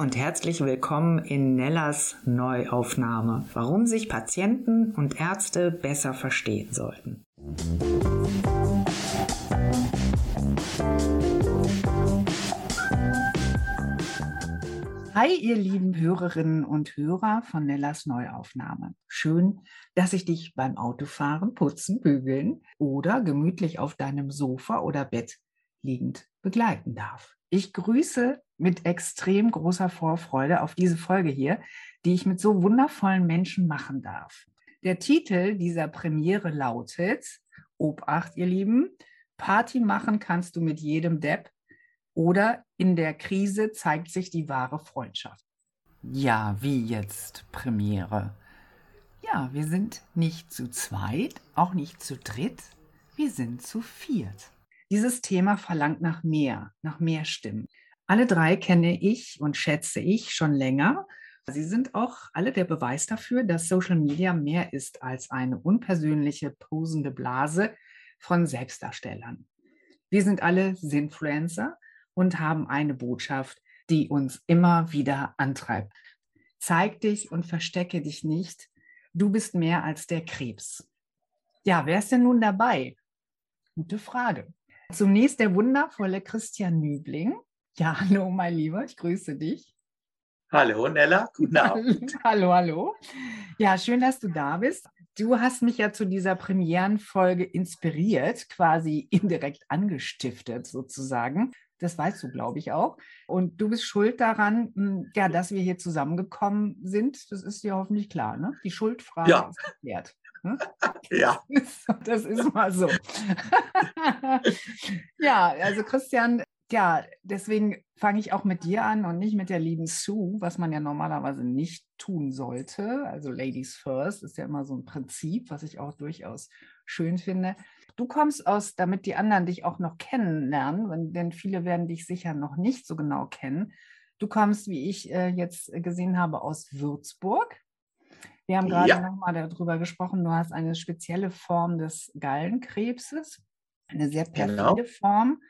und herzlich willkommen in Nellas Neuaufnahme. Warum sich Patienten und Ärzte besser verstehen sollten. Hi, ihr lieben Hörerinnen und Hörer von Nellas Neuaufnahme. Schön, dass ich dich beim Autofahren, Putzen, Bügeln oder gemütlich auf deinem Sofa oder Bett liegend begleiten darf. Ich grüße mit extrem großer Vorfreude auf diese Folge hier, die ich mit so wundervollen Menschen machen darf. Der Titel dieser Premiere lautet, Obacht, ihr Lieben, Party machen kannst du mit jedem Depp oder in der Krise zeigt sich die wahre Freundschaft. Ja, wie jetzt Premiere? Ja, wir sind nicht zu zweit, auch nicht zu dritt, wir sind zu viert. Dieses Thema verlangt nach mehr, nach mehr Stimmen. Alle drei kenne ich und schätze ich schon länger. Sie sind auch alle der Beweis dafür, dass Social Media mehr ist als eine unpersönliche, posende Blase von Selbstdarstellern. Wir sind alle Sinfluencer und haben eine Botschaft, die uns immer wieder antreibt. Zeig dich und verstecke dich nicht. Du bist mehr als der Krebs. Ja, wer ist denn nun dabei? Gute Frage. Zunächst der wundervolle Christian Nübling. Ja, hallo, mein Lieber, ich grüße dich. Hallo, Nella, guten Abend. hallo, hallo. Ja, schön, dass du da bist. Du hast mich ja zu dieser Premierenfolge inspiriert, quasi indirekt angestiftet sozusagen. Das weißt du, glaube ich, auch. Und du bist schuld daran, hm, ja, dass wir hier zusammengekommen sind. Das ist dir hoffentlich klar, ne? Die Schuldfrage ja. ist geklärt. Hm? Ja. Das ist mal so. ja, also Christian, ja, deswegen fange ich auch mit dir an und nicht mit der lieben Sue, was man ja normalerweise nicht tun sollte. Also Ladies First ist ja immer so ein Prinzip, was ich auch durchaus schön finde. Du kommst aus, damit die anderen dich auch noch kennenlernen, denn viele werden dich sicher noch nicht so genau kennen. Du kommst, wie ich äh, jetzt gesehen habe, aus Würzburg. Wir haben gerade ja. nochmal darüber gesprochen, du hast eine spezielle Form des Gallenkrebses, eine sehr perfide genau. Form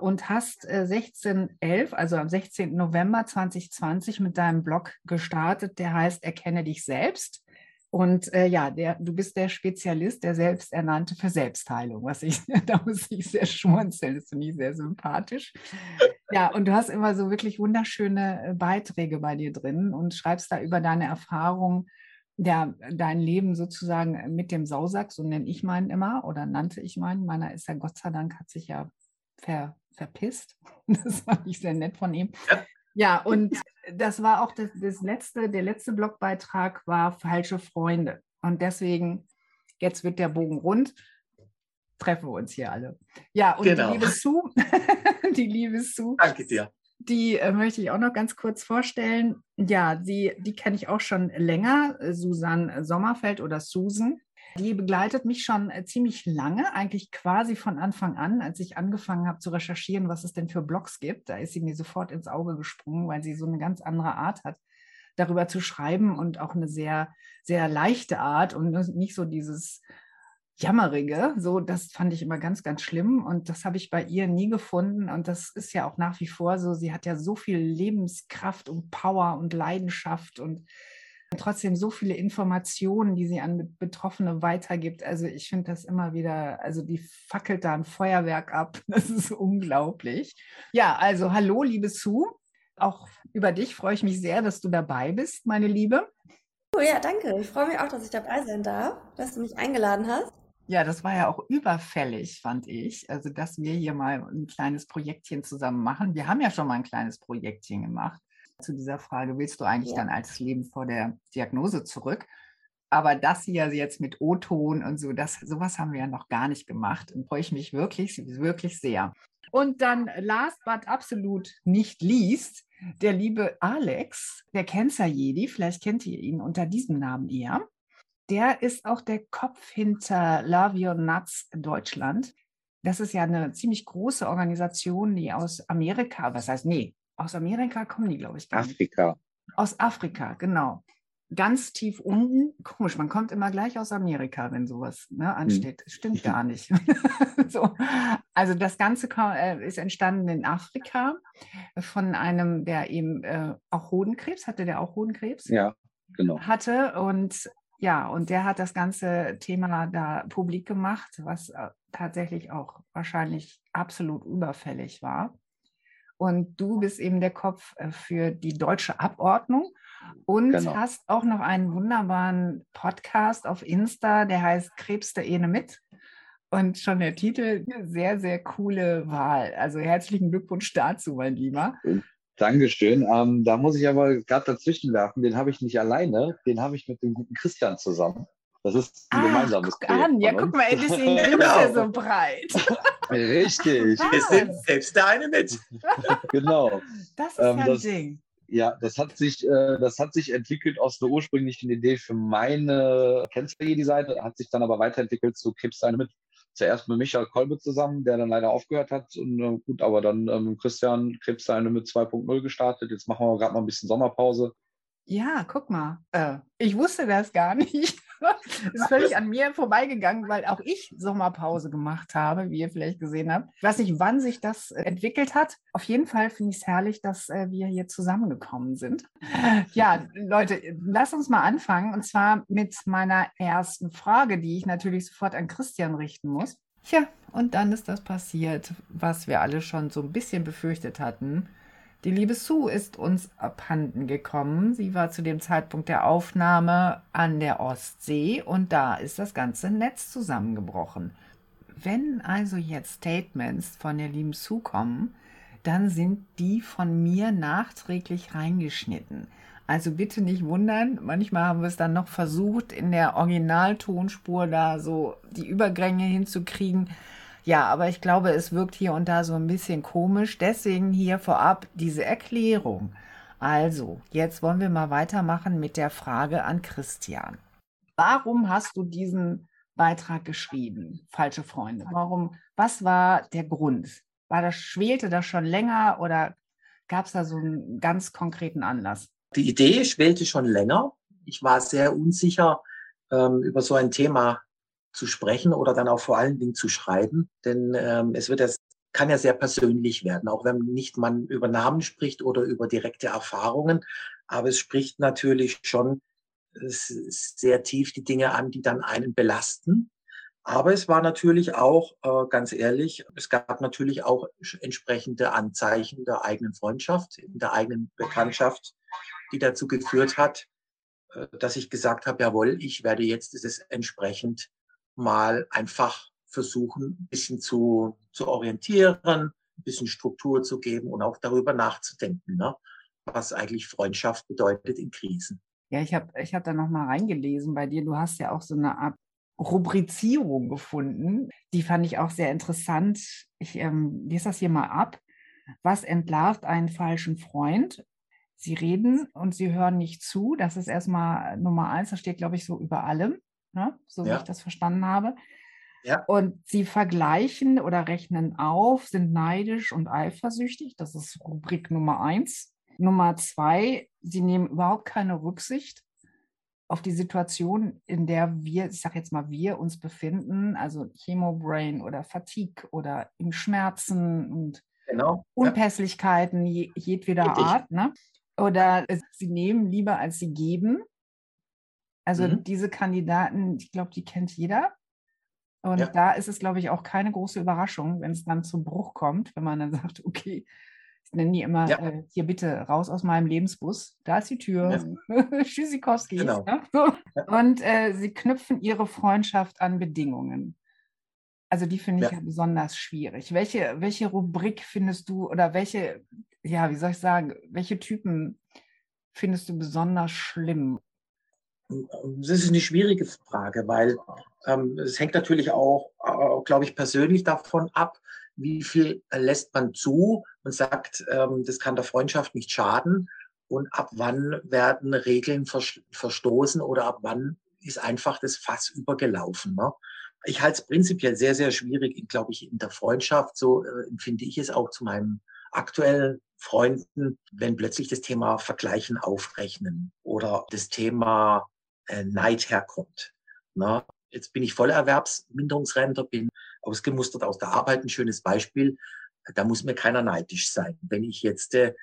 und hast äh, 1611, also am 16. November 2020 mit deinem Blog gestartet, der heißt Erkenne dich selbst. Und äh, ja, der, du bist der Spezialist, der Selbsternannte für Selbstheilung, was ich, da muss ich sehr schmunzeln, das finde ich sehr sympathisch. Ja, und du hast immer so wirklich wunderschöne äh, Beiträge bei dir drin und schreibst da über deine Erfahrungen, ja, dein Leben sozusagen mit dem Sausack, so nenne ich meinen immer oder nannte ich meinen. Meiner ist ja Gott sei Dank, hat sich ja ver, verpisst. Das fand ich sehr nett von ihm. Ja, ja und das war auch das, das letzte, der letzte Blogbeitrag war falsche Freunde. Und deswegen, jetzt wird der Bogen rund, treffen wir uns hier alle. Ja, und genau. die liebe Sue, die liebe Sue. Danke dir. Die äh, möchte ich auch noch ganz kurz vorstellen. Ja, die, die kenne ich auch schon länger, Susan Sommerfeld oder Susan. Die begleitet mich schon äh, ziemlich lange, eigentlich quasi von Anfang an, als ich angefangen habe zu recherchieren, was es denn für Blogs gibt. Da ist sie mir sofort ins Auge gesprungen, weil sie so eine ganz andere Art hat, darüber zu schreiben und auch eine sehr, sehr leichte Art und nicht so dieses Jammerige. So, das fand ich immer ganz, ganz schlimm. Und das habe ich bei ihr nie gefunden. Und das ist ja auch nach wie vor so. Sie hat ja so viel Lebenskraft und Power und Leidenschaft und trotzdem so viele Informationen, die sie an Betroffene weitergibt. Also ich finde das immer wieder, also die fackelt da ein Feuerwerk ab. Das ist unglaublich. Ja, also hallo, liebe Sue. Auch über dich freue ich mich sehr, dass du dabei bist, meine Liebe. Oh ja, danke. Ich freue mich auch, dass ich dabei sein darf, dass du mich eingeladen hast. Ja, das war ja auch überfällig, fand ich. Also, dass wir hier mal ein kleines Projektchen zusammen machen. Wir haben ja schon mal ein kleines Projektchen gemacht zu dieser Frage, willst du eigentlich ja. dann als Leben vor der Diagnose zurück? Aber das hier jetzt mit O-Ton und so, das, sowas haben wir ja noch gar nicht gemacht und freue ich mich wirklich, wirklich sehr. Und dann last but absolut nicht least, der liebe Alex, der Cancer Jedi, vielleicht kennt ihr ihn unter diesem Namen eher. Der ist auch der Kopf hinter Love Your Nuts Deutschland. Das ist ja eine ziemlich große Organisation, die aus Amerika, was heißt, nee, aus Amerika kommen die, glaube ich. Afrika. Aus Afrika, genau. ganz tief unten. Komisch, man kommt immer gleich aus Amerika, wenn sowas ne, hm. ansteht. Mhm. Stimmt gar nicht. so. Also das Ganze äh, ist entstanden in Afrika von einem, der eben äh, auch Hodenkrebs hatte, der auch Hodenkrebs? Ja, genau. Hatte und ja, und der hat das ganze Thema da publik gemacht, was äh, tatsächlich auch wahrscheinlich absolut überfällig war. Und du bist eben der Kopf äh, für die deutsche Abordnung und genau. hast auch noch einen wunderbaren Podcast auf Insta, der heißt Krebs der Ene mit. Und schon der Titel, sehr, sehr coole Wahl. Also herzlichen Glückwunsch dazu, mein Lieber. Dankeschön. Ähm, da muss ich aber gerade dazwischen werfen, den habe ich nicht alleine, den habe ich mit dem guten Christian zusammen. Das ist ein ah, gemeinsames guck Projekt an. Ja, guck mal, deswegen ist er so breit. Richtig. Ah. Wir sind selbst der eine mit. genau. Das ist ähm, ja ein das, Ding. Ja, das hat sich, äh, das hat sich entwickelt aus der ursprünglichen Idee für meine, Seite, hat sich dann aber weiterentwickelt zu Krebs eine mit zuerst mit Michael Kolbe zusammen, der dann leider aufgehört hat. Und äh, gut, aber dann ähm, Christian Krebs eine mit 2.0 gestartet. Jetzt machen wir gerade mal ein bisschen Sommerpause. Ja, guck mal. Äh, ich wusste das gar nicht. ist völlig an mir vorbeigegangen, weil auch ich Sommerpause gemacht habe, wie ihr vielleicht gesehen habt. Ich weiß nicht, wann sich das entwickelt hat. Auf jeden Fall finde ich es herrlich, dass äh, wir hier zusammengekommen sind. Ja, Leute, lass uns mal anfangen. Und zwar mit meiner ersten Frage, die ich natürlich sofort an Christian richten muss. Ja, und dann ist das passiert, was wir alle schon so ein bisschen befürchtet hatten. Die liebe Sue ist uns abhanden gekommen. Sie war zu dem Zeitpunkt der Aufnahme an der Ostsee und da ist das ganze Netz zusammengebrochen. Wenn also jetzt Statements von der lieben Sue kommen, dann sind die von mir nachträglich reingeschnitten. Also bitte nicht wundern, manchmal haben wir es dann noch versucht, in der Originaltonspur da so die Übergänge hinzukriegen. Ja, aber ich glaube, es wirkt hier und da so ein bisschen komisch. Deswegen hier vorab diese Erklärung. Also, jetzt wollen wir mal weitermachen mit der Frage an Christian. Warum hast du diesen Beitrag geschrieben, falsche Freunde? Warum, was war der Grund? War das, schwelte das schon länger oder gab es da so einen ganz konkreten Anlass? Die Idee schwelte schon länger. Ich war sehr unsicher ähm, über so ein Thema zu sprechen oder dann auch vor allen Dingen zu schreiben. Denn ähm, es wird das kann ja sehr persönlich werden, auch wenn nicht man über Namen spricht oder über direkte Erfahrungen. Aber es spricht natürlich schon sehr tief die Dinge an, die dann einen belasten. Aber es war natürlich auch, äh, ganz ehrlich, es gab natürlich auch entsprechende Anzeichen der eigenen Freundschaft, der eigenen Bekanntschaft, die dazu geführt hat, äh, dass ich gesagt habe, jawohl, ich werde jetzt dieses entsprechend mal einfach versuchen, ein bisschen zu, zu orientieren, ein bisschen Struktur zu geben und auch darüber nachzudenken, ne? was eigentlich Freundschaft bedeutet in Krisen. Ja, ich habe ich hab da nochmal reingelesen bei dir. Du hast ja auch so eine Art Rubrizierung gefunden. Die fand ich auch sehr interessant. Ich ähm, lese das hier mal ab. Was entlarvt einen falschen Freund? Sie reden und sie hören nicht zu. Das ist erstmal Nummer eins. Das steht, glaube ich, so über allem ne? so wie ich das verstanden habe. Ja. Und sie vergleichen oder rechnen auf, sind neidisch und eifersüchtig. Das ist Rubrik Nummer eins. Nummer zwei, sie nehmen überhaupt keine Rücksicht auf die Situation, in der wir, ich sage jetzt mal, wir uns befinden, also Chemobrain oder Fatigue oder im Schmerzen und genau. Unpässlichkeiten ja. jedweder. Art. Ne? Oder sie nehmen lieber, als sie geben. Also mhm. diese Kandidaten, ich glaube, die kennt jeder. Und ja. da ist es, glaube ich, auch keine große Überraschung, wenn es dann zum Bruch kommt, wenn man dann sagt, okay, ich nenne die immer, ja. äh, hier bitte raus aus meinem Lebensbus, da ist die Tür, ja. Tschüssikowski. Genau. Ne? Und äh, sie knüpfen ihre Freundschaft an Bedingungen. Also die finde ich ja. besonders schwierig. Welche, welche Rubrik findest du oder welche, ja, wie soll ich sagen, welche Typen findest du besonders schlimm? Das ist eine schwierige Frage, weil ähm, es hängt natürlich auch, äh, glaube ich, persönlich davon ab, wie viel lässt man zu und sagt, ähm, das kann der Freundschaft nicht schaden und ab wann werden Regeln verstoßen oder ab wann ist einfach das Fass übergelaufen. Ne? Ich halte es prinzipiell sehr, sehr schwierig, glaube ich, in der Freundschaft, so äh, empfinde ich es auch zu meinem aktuell Freunden, wenn plötzlich das Thema Vergleichen aufrechnen oder das Thema äh, Neid herkommt. Na, jetzt bin ich Vollerwerbsminderungsrentner, bin ausgemustert aus der Arbeit, ein schönes Beispiel. Da muss mir keiner neidisch sein, wenn ich jetzt äh,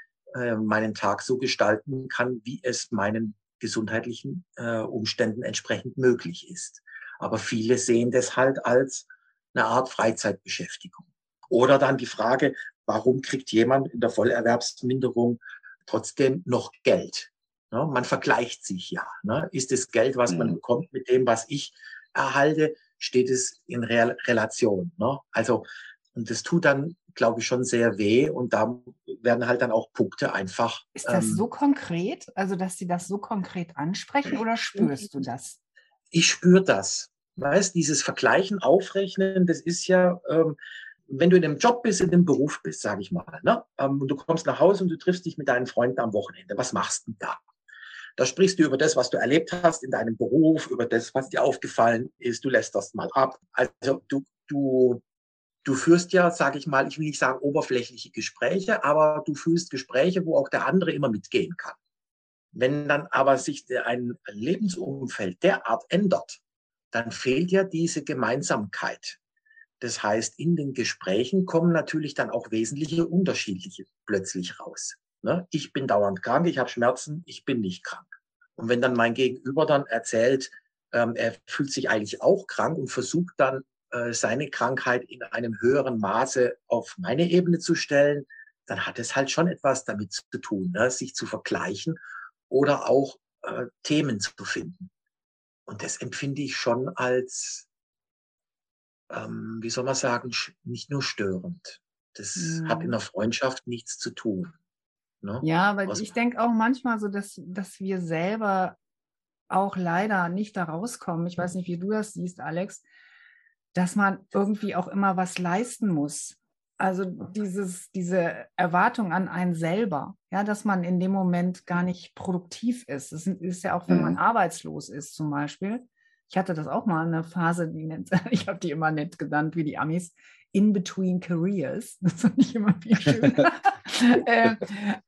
meinen Tag so gestalten kann, wie es meinen gesundheitlichen äh, Umständen entsprechend möglich ist. Aber viele sehen das halt als eine Art Freizeitbeschäftigung. Oder dann die Frage, warum kriegt jemand in der Vollerwerbsminderung trotzdem noch Geld? Ne? Man vergleicht sich ja. Ne? Ist das Geld, was man mhm. bekommt, mit dem, was ich erhalte, steht es in Re Relation. Ne? Also, und das tut dann, glaube ich, schon sehr weh. Und da werden halt dann auch Punkte einfach. Ist das ähm, so konkret? Also, dass Sie das so konkret ansprechen oder spürst du das? Ich spüre das. Weißt, dieses Vergleichen, Aufrechnen, das ist ja, ähm, wenn du in einem Job bist, in einem Beruf bist, sage ich mal, ne? Ähm, und du kommst nach Hause und du triffst dich mit deinen Freunden am Wochenende, was machst du da? Da sprichst du über das, was du erlebt hast in deinem Beruf, über das, was dir aufgefallen ist. Du lässt das mal ab. Also du, du, du führst ja, sage ich mal, ich will nicht sagen oberflächliche Gespräche, aber du führst Gespräche, wo auch der andere immer mitgehen kann. Wenn dann aber sich ein Lebensumfeld derart ändert, dann fehlt ja diese Gemeinsamkeit. Das heißt, in den Gesprächen kommen natürlich dann auch wesentliche unterschiedliche plötzlich raus. Ne? Ich bin dauernd krank, ich habe Schmerzen, ich bin nicht krank. Und wenn dann mein Gegenüber dann erzählt, ähm, er fühlt sich eigentlich auch krank und versucht dann äh, seine Krankheit in einem höheren Maße auf meine Ebene zu stellen, dann hat es halt schon etwas damit zu tun, ne? sich zu vergleichen oder auch äh, Themen zu finden. Und das empfinde ich schon als ähm, wie soll man sagen, nicht nur störend. Das mhm. hat in der Freundschaft nichts zu tun. Ne? Ja, weil Was, ich denke auch manchmal so, dass, dass wir selber auch leider nicht da rauskommen. Ich weiß nicht, wie du das siehst, Alex, dass man irgendwie auch immer was leisten muss. Also dieses, diese Erwartung an einen selber, ja, dass man in dem Moment gar nicht produktiv ist. Das ist ja auch, wenn man mhm. arbeitslos ist zum Beispiel, ich hatte das auch mal eine Phase, die nennt, ich habe die immer nett genannt, wie die Amis, in between careers. Das fand ich immer viel schöner. äh,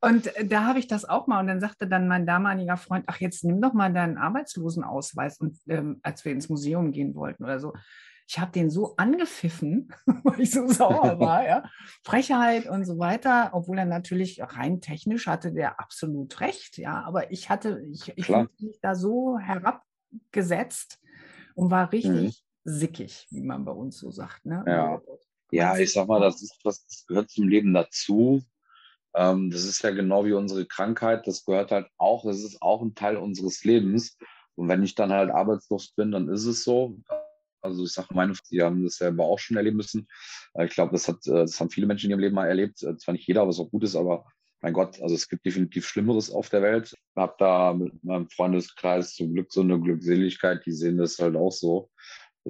und da habe ich das auch mal. Und dann sagte dann mein damaliger Freund, ach, jetzt nimm doch mal deinen Arbeitslosenausweis, und, ähm, als wir ins Museum gehen wollten oder so. Ich habe den so angepfiffen, weil ich so sauer war, ja. Frechheit und so weiter, obwohl er natürlich rein technisch hatte der absolut recht, ja. Aber ich hatte, ich, ich mich da so herabgesetzt, und war richtig mhm. sickig, wie man bei uns so sagt. Ne? Ja. ja, ich sag mal, das ist was, das gehört zum Leben dazu. Ähm, das ist ja genau wie unsere Krankheit, das gehört halt auch, das ist auch ein Teil unseres Lebens. Und wenn ich dann halt arbeitslos bin, dann ist es so. Also ich sage, meine, die haben das selber auch schon erleben müssen. Äh, ich glaube, das, hat, äh, das haben viele Menschen in ihrem Leben mal erlebt. Äh, zwar nicht jeder, was auch gut ist, aber mein Gott, also es gibt definitiv Schlimmeres auf der Welt. Ich habe da mit meinem Freundeskreis zum Glück so eine Glückseligkeit, die sehen das halt auch so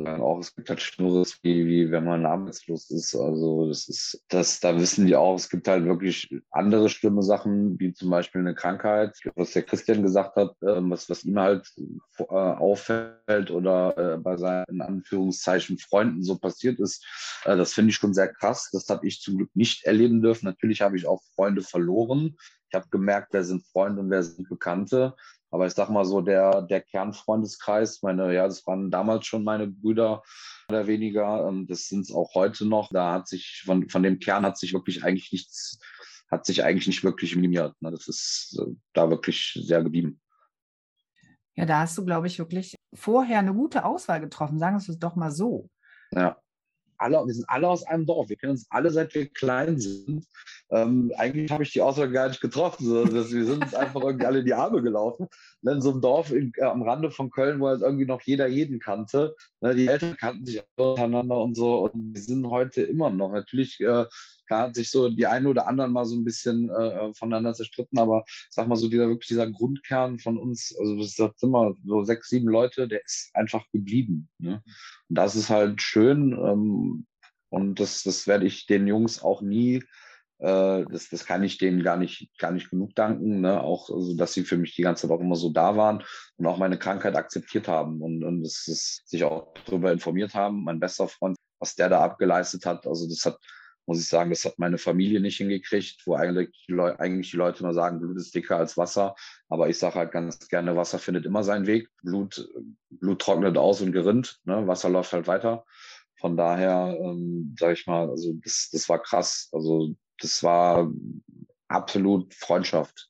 sagen auch, es gibt halt Schlimmeres, wie, wie wenn man arbeitslos ist. Also das ist, das, da wissen die auch, es gibt halt wirklich andere schlimme Sachen, wie zum Beispiel eine Krankheit, was der Christian gesagt hat, äh, was, was ihm halt äh, auffällt oder äh, bei seinen in Anführungszeichen Freunden so passiert ist. Äh, das finde ich schon sehr krass. Das habe ich zum Glück nicht erleben dürfen. Natürlich habe ich auch Freunde verloren. Ich habe gemerkt, wer sind Freunde und wer sind Bekannte. Aber ich sag mal so, der, der Kernfreundeskreis, meine, ja, das waren damals schon meine Brüder oder weniger. Ähm, das sind es auch heute noch. Da hat sich, von, von dem Kern hat sich wirklich eigentlich nichts, hat sich eigentlich nicht wirklich minimiert. Ne? Das ist äh, da wirklich sehr geblieben. Ja, da hast du, glaube ich, wirklich vorher eine gute Auswahl getroffen. Sagen wir es doch mal so. Ja alle, wir sind alle aus einem Dorf. Wir kennen uns alle, seit wir klein sind. Ähm, eigentlich habe ich die Aussage gar nicht getroffen. So, wir sind uns einfach irgendwie alle in die Arme gelaufen. Und in so einem Dorf in, äh, am Rande von Köln, wo halt irgendwie noch jeder jeden kannte. Ne, die Eltern kannten sich untereinander und so. Und wir sind heute immer noch. Natürlich äh, hat sich so die einen oder anderen mal so ein bisschen äh, voneinander zerstritten, aber sag mal so, dieser wirklich dieser Grundkern von uns, also das sind immer so sechs, sieben Leute, der ist einfach geblieben. Ne? Und das ist halt schön. Ähm, und das, das werde ich den Jungs auch nie das, das kann ich denen gar nicht, gar nicht genug danken. Ne? Auch, also, dass sie für mich die ganze auch immer so da waren und auch meine Krankheit akzeptiert haben und, und das, das sich auch darüber informiert haben. Mein bester Freund, was der da abgeleistet hat, also das hat muss ich sagen, das hat meine Familie nicht hingekriegt, wo eigentlich die, Leu eigentlich die Leute immer sagen, Blut ist dicker als Wasser. Aber ich sage halt ganz gerne, Wasser findet immer seinen Weg. Blut, Blut trocknet aus und gerinnt. Ne? Wasser läuft halt weiter. Von daher, ähm, sage ich mal, also das, das war krass. Also das war absolut Freundschaft.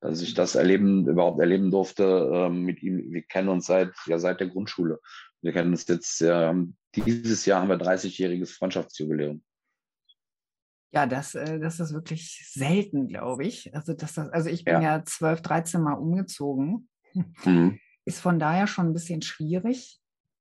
Dass ich das erleben, überhaupt erleben durfte ähm, mit ihm. Wir kennen uns seit, ja, seit der Grundschule. Wir kennen uns jetzt, äh, dieses Jahr haben wir 30-jähriges Freundschaftsjubiläum. Ja, das, äh, das ist wirklich selten, glaube ich. Also, das, also ich bin ja. ja 12, 13 Mal umgezogen. Mhm. Ist von daher schon ein bisschen schwierig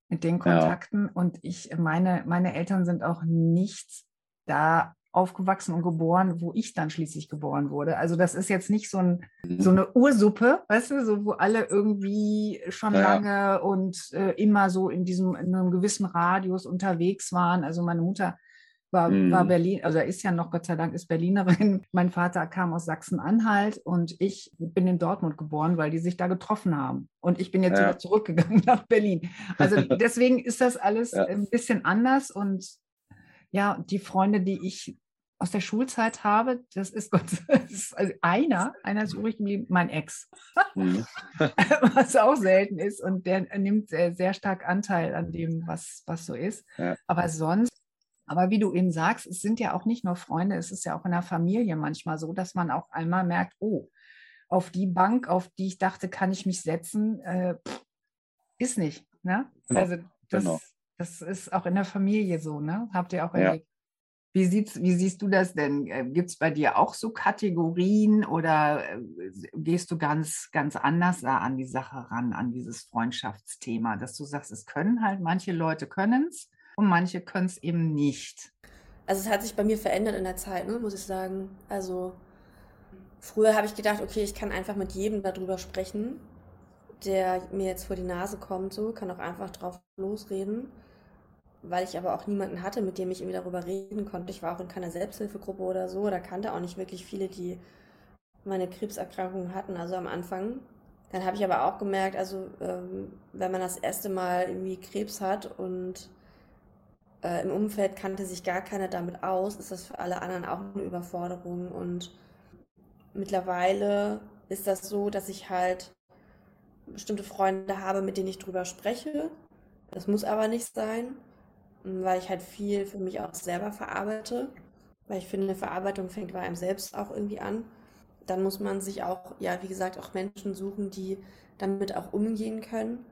mit den Kontakten. Ja. Und ich, meine, meine Eltern sind auch nicht da aufgewachsen und geboren, wo ich dann schließlich geboren wurde. Also das ist jetzt nicht so, ein, so mhm. eine Ursuppe, weißt du, so wo alle irgendwie schon ja. lange und äh, immer so in diesem in einem gewissen Radius unterwegs waren. Also meine Mutter war, mhm. war Berlin, also ist ja noch, Gott sei Dank, ist Berlinerin. Mein Vater kam aus Sachsen-Anhalt und ich bin in Dortmund geboren, weil die sich da getroffen haben. Und ich bin jetzt ja. wieder zurückgegangen nach Berlin. Also deswegen ist das alles ja. ein bisschen anders und ja, die Freunde, die ich aus der Schulzeit habe, das ist, Gott, das ist also einer, einer ist übrig geblieben, mein Ex. Mhm. was auch selten ist und der nimmt sehr, sehr stark Anteil an dem, was, was so ist. Ja. Aber sonst aber wie du eben sagst, es sind ja auch nicht nur Freunde, es ist ja auch in der Familie manchmal so, dass man auch einmal merkt, oh, auf die Bank, auf die ich dachte, kann ich mich setzen, äh, ist nicht. Ne? Genau. Also das, genau. das ist auch in der Familie so, ne? Habt ihr auch erlebt. Wie, sieht's, wie siehst du das denn? Äh, Gibt es bei dir auch so Kategorien oder äh, gehst du ganz, ganz anders da an die Sache ran, an dieses Freundschaftsthema, dass du sagst, es können halt, manche Leute können es und manche können es eben nicht. Also es hat sich bei mir verändert in der Zeit, ne, muss ich sagen. Also früher habe ich gedacht, okay, ich kann einfach mit jedem darüber sprechen, der mir jetzt vor die Nase kommt, so, kann auch einfach drauf losreden. Weil ich aber auch niemanden hatte, mit dem ich irgendwie darüber reden konnte. Ich war auch in keiner Selbsthilfegruppe oder so, oder kannte auch nicht wirklich viele, die meine Krebserkrankung hatten, also am Anfang. Dann habe ich aber auch gemerkt, also ähm, wenn man das erste Mal irgendwie Krebs hat und äh, im Umfeld kannte sich gar keiner damit aus, ist das für alle anderen auch eine Überforderung. Und mittlerweile ist das so, dass ich halt bestimmte Freunde habe, mit denen ich drüber spreche. Das muss aber nicht sein, weil ich halt viel für mich auch selber verarbeite. Weil ich finde, eine Verarbeitung fängt bei einem selbst auch irgendwie an. Dann muss man sich auch, ja, wie gesagt, auch Menschen suchen, die damit auch umgehen können.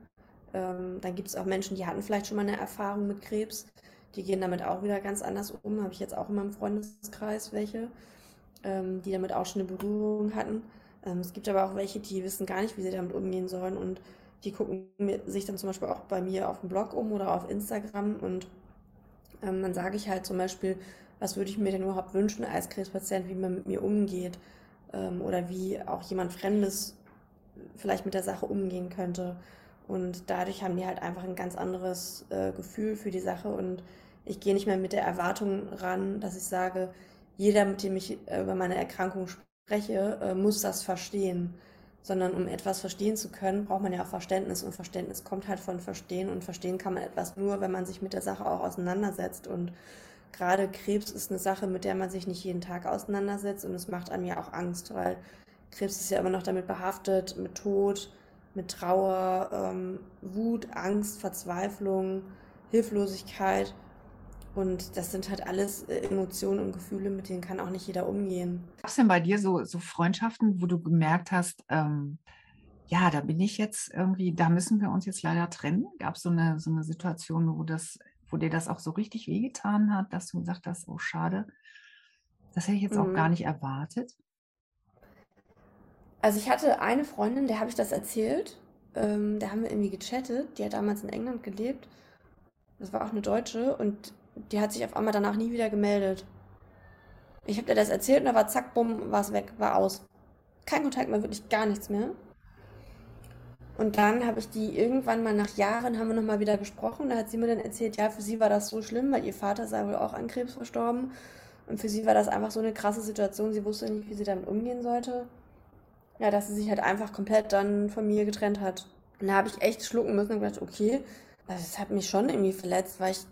Ähm, dann gibt es auch Menschen, die hatten vielleicht schon mal eine Erfahrung mit Krebs, die gehen damit auch wieder ganz anders um. Habe ich jetzt auch in meinem Freundeskreis welche, ähm, die damit auch schon eine Berührung hatten. Ähm, es gibt aber auch welche, die wissen gar nicht, wie sie damit umgehen sollen und die gucken sich dann zum Beispiel auch bei mir auf dem Blog um oder auf Instagram und ähm, dann sage ich halt zum Beispiel, was würde ich mir denn überhaupt wünschen als Krebspatient, wie man mit mir umgeht ähm, oder wie auch jemand Fremdes vielleicht mit der Sache umgehen könnte. Und dadurch haben die halt einfach ein ganz anderes äh, Gefühl für die Sache. Und ich gehe nicht mehr mit der Erwartung ran, dass ich sage, jeder, mit dem ich äh, über meine Erkrankung spreche, äh, muss das verstehen. Sondern um etwas verstehen zu können, braucht man ja auch Verständnis. Und Verständnis kommt halt von Verstehen. Und verstehen kann man etwas nur, wenn man sich mit der Sache auch auseinandersetzt. Und gerade Krebs ist eine Sache, mit der man sich nicht jeden Tag auseinandersetzt. Und es macht einem ja auch Angst, weil Krebs ist ja immer noch damit behaftet, mit Tod, mit Trauer, ähm, Wut, Angst, Verzweiflung, Hilflosigkeit. Und das sind halt alles äh, Emotionen und Gefühle, mit denen kann auch nicht jeder umgehen. Gab es denn bei dir so, so Freundschaften, wo du gemerkt hast, ähm, ja, da bin ich jetzt irgendwie, da müssen wir uns jetzt leider trennen? Gab es so eine, so eine Situation, wo, das, wo dir das auch so richtig wehgetan hat, dass du gesagt hast, oh schade, das hätte ich jetzt mhm. auch gar nicht erwartet? Also ich hatte eine Freundin, der habe ich das erzählt. Ähm, da haben wir irgendwie gechattet. Die hat damals in England gelebt. Das war auch eine Deutsche und die hat sich auf einmal danach nie wieder gemeldet. Ich habe dir das erzählt und da war zack, bumm, war es weg, war aus. Kein Kontakt mehr, wirklich gar nichts mehr. Und dann habe ich die irgendwann mal nach Jahren haben wir nochmal wieder gesprochen. Da hat sie mir dann erzählt, ja, für sie war das so schlimm, weil ihr Vater sei wohl auch an Krebs verstorben. Und für sie war das einfach so eine krasse Situation. Sie wusste nicht, wie sie damit umgehen sollte ja, dass sie sich halt einfach komplett dann von mir getrennt hat. Und da habe ich echt schlucken müssen und gedacht, okay, das hat mich schon irgendwie verletzt, weil ich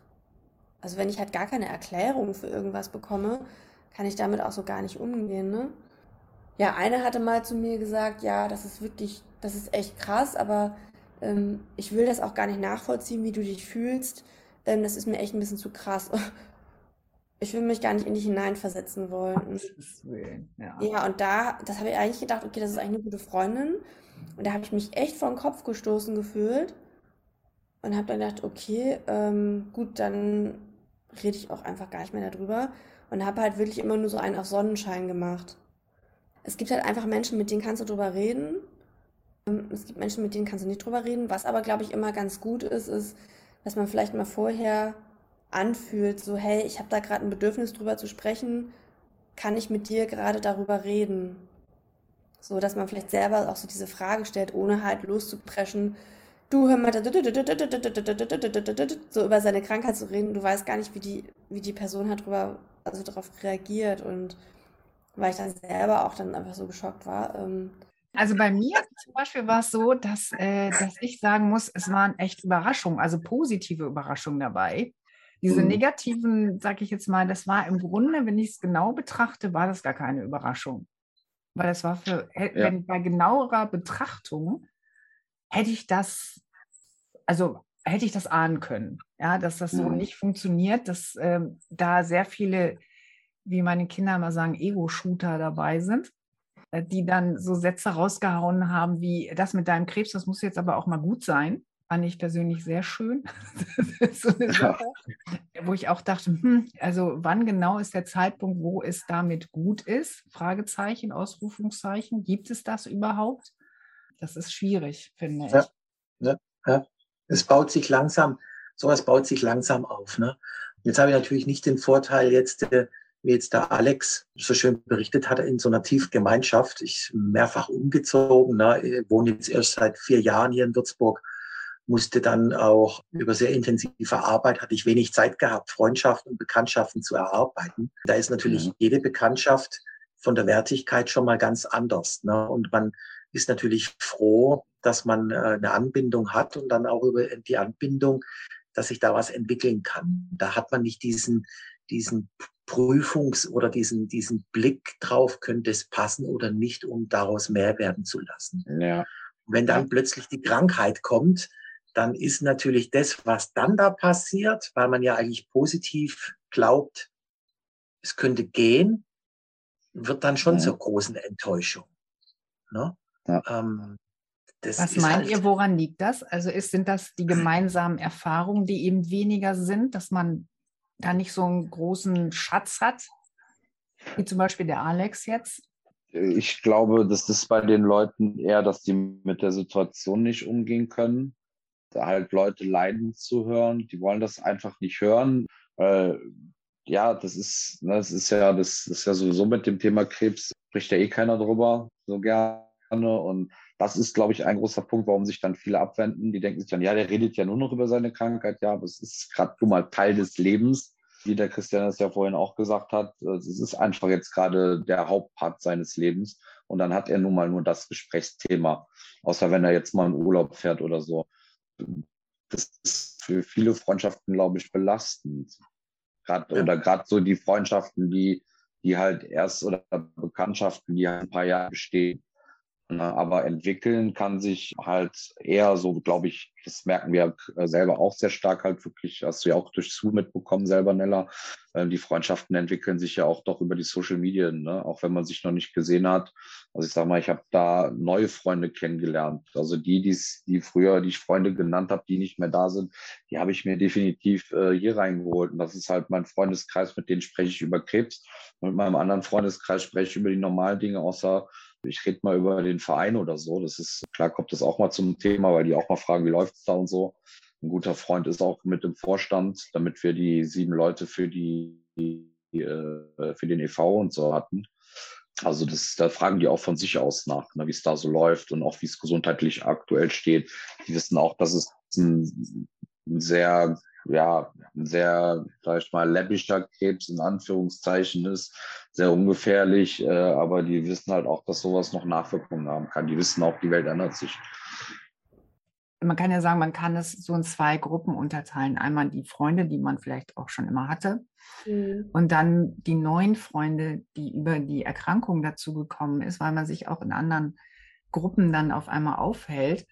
Also wenn ich halt gar keine Erklärung für irgendwas bekomme, kann ich damit auch so gar nicht umgehen, ne? Ja, eine hatte mal zu mir gesagt, ja, das ist wirklich, das ist echt krass, aber ähm, ich will das auch gar nicht nachvollziehen, wie du dich fühlst. Ähm, das ist mir echt ein bisschen zu krass. Ich will mich gar nicht in dich hineinversetzen wollen. Ja. ja, und da, das habe ich eigentlich gedacht, okay, das ist eigentlich eine gute Freundin. Und da habe ich mich echt vor den Kopf gestoßen gefühlt und habe dann gedacht, okay, ähm, gut, dann rede ich auch einfach gar nicht mehr darüber und habe halt wirklich immer nur so einen auf Sonnenschein gemacht. Es gibt halt einfach Menschen, mit denen kannst du drüber reden. Ähm, es gibt Menschen, mit denen kannst du nicht drüber reden. Was aber, glaube ich, immer ganz gut ist, ist, dass man vielleicht mal vorher anfühlt, so, hey, ich habe da gerade ein Bedürfnis drüber zu sprechen, kann ich mit dir gerade darüber reden? So, dass man vielleicht selber auch so diese Frage stellt, ohne halt loszupreschen, du hör mal, so über seine Krankheit zu reden, du weißt gar nicht, wie die, wie die Person hat drüber, also darauf reagiert und weil ich dann selber auch dann einfach so geschockt war. Ähm, also bei mir zum Beispiel war es so, dass, äh, dass ich sagen muss, es waren echt Überraschungen, also positive Überraschungen dabei. Diese mhm. negativen, sage ich jetzt mal, das war im Grunde, wenn ich es genau betrachte, war das gar keine Überraschung. Weil das war für, ja. wenn bei genauerer Betrachtung hätte ich das, also hätte ich das ahnen können, ja, dass das so mhm. nicht funktioniert, dass ähm, da sehr viele, wie meine Kinder immer sagen, Ego-Shooter dabei sind, äh, die dann so Sätze rausgehauen haben wie, das mit deinem Krebs, das muss jetzt aber auch mal gut sein. Fand ich persönlich sehr schön. so Sache, wo ich auch dachte, hm, also wann genau ist der Zeitpunkt, wo es damit gut ist? Fragezeichen, Ausrufungszeichen. Gibt es das überhaupt? Das ist schwierig, finde ich. Ja, ja, ja. Es baut sich langsam, sowas baut sich langsam auf. Ne? Jetzt habe ich natürlich nicht den Vorteil jetzt, äh, wie jetzt der Alex so schön berichtet hat, in so einer tiefen Gemeinschaft. Ich mehrfach umgezogen, ne? ich wohne jetzt erst seit vier Jahren hier in Würzburg, musste dann auch über sehr intensive Arbeit, hatte ich wenig Zeit gehabt, Freundschaften und Bekanntschaften zu erarbeiten. Da ist natürlich mhm. jede Bekanntschaft von der Wertigkeit schon mal ganz anders. Ne? Und man ist natürlich froh, dass man äh, eine Anbindung hat und dann auch über die Anbindung, dass sich da was entwickeln kann. Da hat man nicht diesen, diesen Prüfungs- oder diesen, diesen Blick drauf, könnte es passen oder nicht, um daraus mehr werden zu lassen. Ja. Wenn dann plötzlich die Krankheit kommt, dann ist natürlich das, was dann da passiert, weil man ja eigentlich positiv glaubt, es könnte gehen, wird dann schon ja. zur großen Enttäuschung. Ne? Ja. Ähm, Was meint halt ihr, woran liegt das? Also ist, sind das die gemeinsamen Erfahrungen, die eben weniger sind, dass man da nicht so einen großen Schatz hat, wie zum Beispiel der Alex jetzt? Ich glaube, das ist bei den Leuten eher, dass die mit der Situation nicht umgehen können. Da halt Leute leiden zu hören, die wollen das einfach nicht hören. Äh, ja, das ist, ne, das ist ja, das ist ja sowieso mit dem Thema Krebs, spricht ja eh keiner drüber so gern und das ist, glaube ich, ein großer Punkt, warum sich dann viele abwenden. Die denken sich dann, ja, der redet ja nur noch über seine Krankheit. Ja, aber es ist gerade nun mal Teil des Lebens, wie der Christian es ja vorhin auch gesagt hat. Es ist einfach jetzt gerade der Hauptpart seines Lebens. Und dann hat er nun mal nur das Gesprächsthema. Außer wenn er jetzt mal in Urlaub fährt oder so. Das ist für viele Freundschaften, glaube ich, belastend. Grad, ja. Oder gerade so die Freundschaften, die, die halt erst oder Bekanntschaften, die halt ein paar Jahre bestehen aber entwickeln kann sich halt eher so, glaube ich, das merken wir selber auch sehr stark halt wirklich, hast du ja auch durch Zoom mitbekommen selber, Nella. Ähm, die Freundschaften entwickeln sich ja auch doch über die Social Media, ne? auch wenn man sich noch nicht gesehen hat. Also ich sage mal, ich habe da neue Freunde kennengelernt. Also die, die's, die früher, die ich Freunde genannt habe, die nicht mehr da sind, die habe ich mir definitiv äh, hier reingeholt. Und das ist halt mein Freundeskreis, mit denen spreche ich über Krebs. Und mit meinem anderen Freundeskreis spreche ich über die normalen Dinge, außer ich rede mal über den Verein oder so. Das ist, klar kommt das auch mal zum Thema, weil die auch mal fragen, wie läuft es da und so. Ein guter Freund ist auch mit im Vorstand, damit wir die sieben Leute für die, die äh, für den EV und so hatten. Also das, da fragen die auch von sich aus nach, ne, wie es da so läuft und auch wie es gesundheitlich aktuell steht. Die wissen auch, dass es ein, ein sehr ja, ein sehr, sag ich mal, läppischer Krebs in Anführungszeichen ist, sehr ungefährlich, äh, aber die wissen halt auch, dass sowas noch Nachwirkungen haben kann. Die wissen auch, die Welt ändert sich. man kann ja sagen, man kann es so in zwei Gruppen unterteilen. Einmal die Freunde, die man vielleicht auch schon immer hatte. Mhm. Und dann die neuen Freunde, die über die Erkrankung dazu gekommen ist, weil man sich auch in anderen Gruppen dann auf einmal aufhält.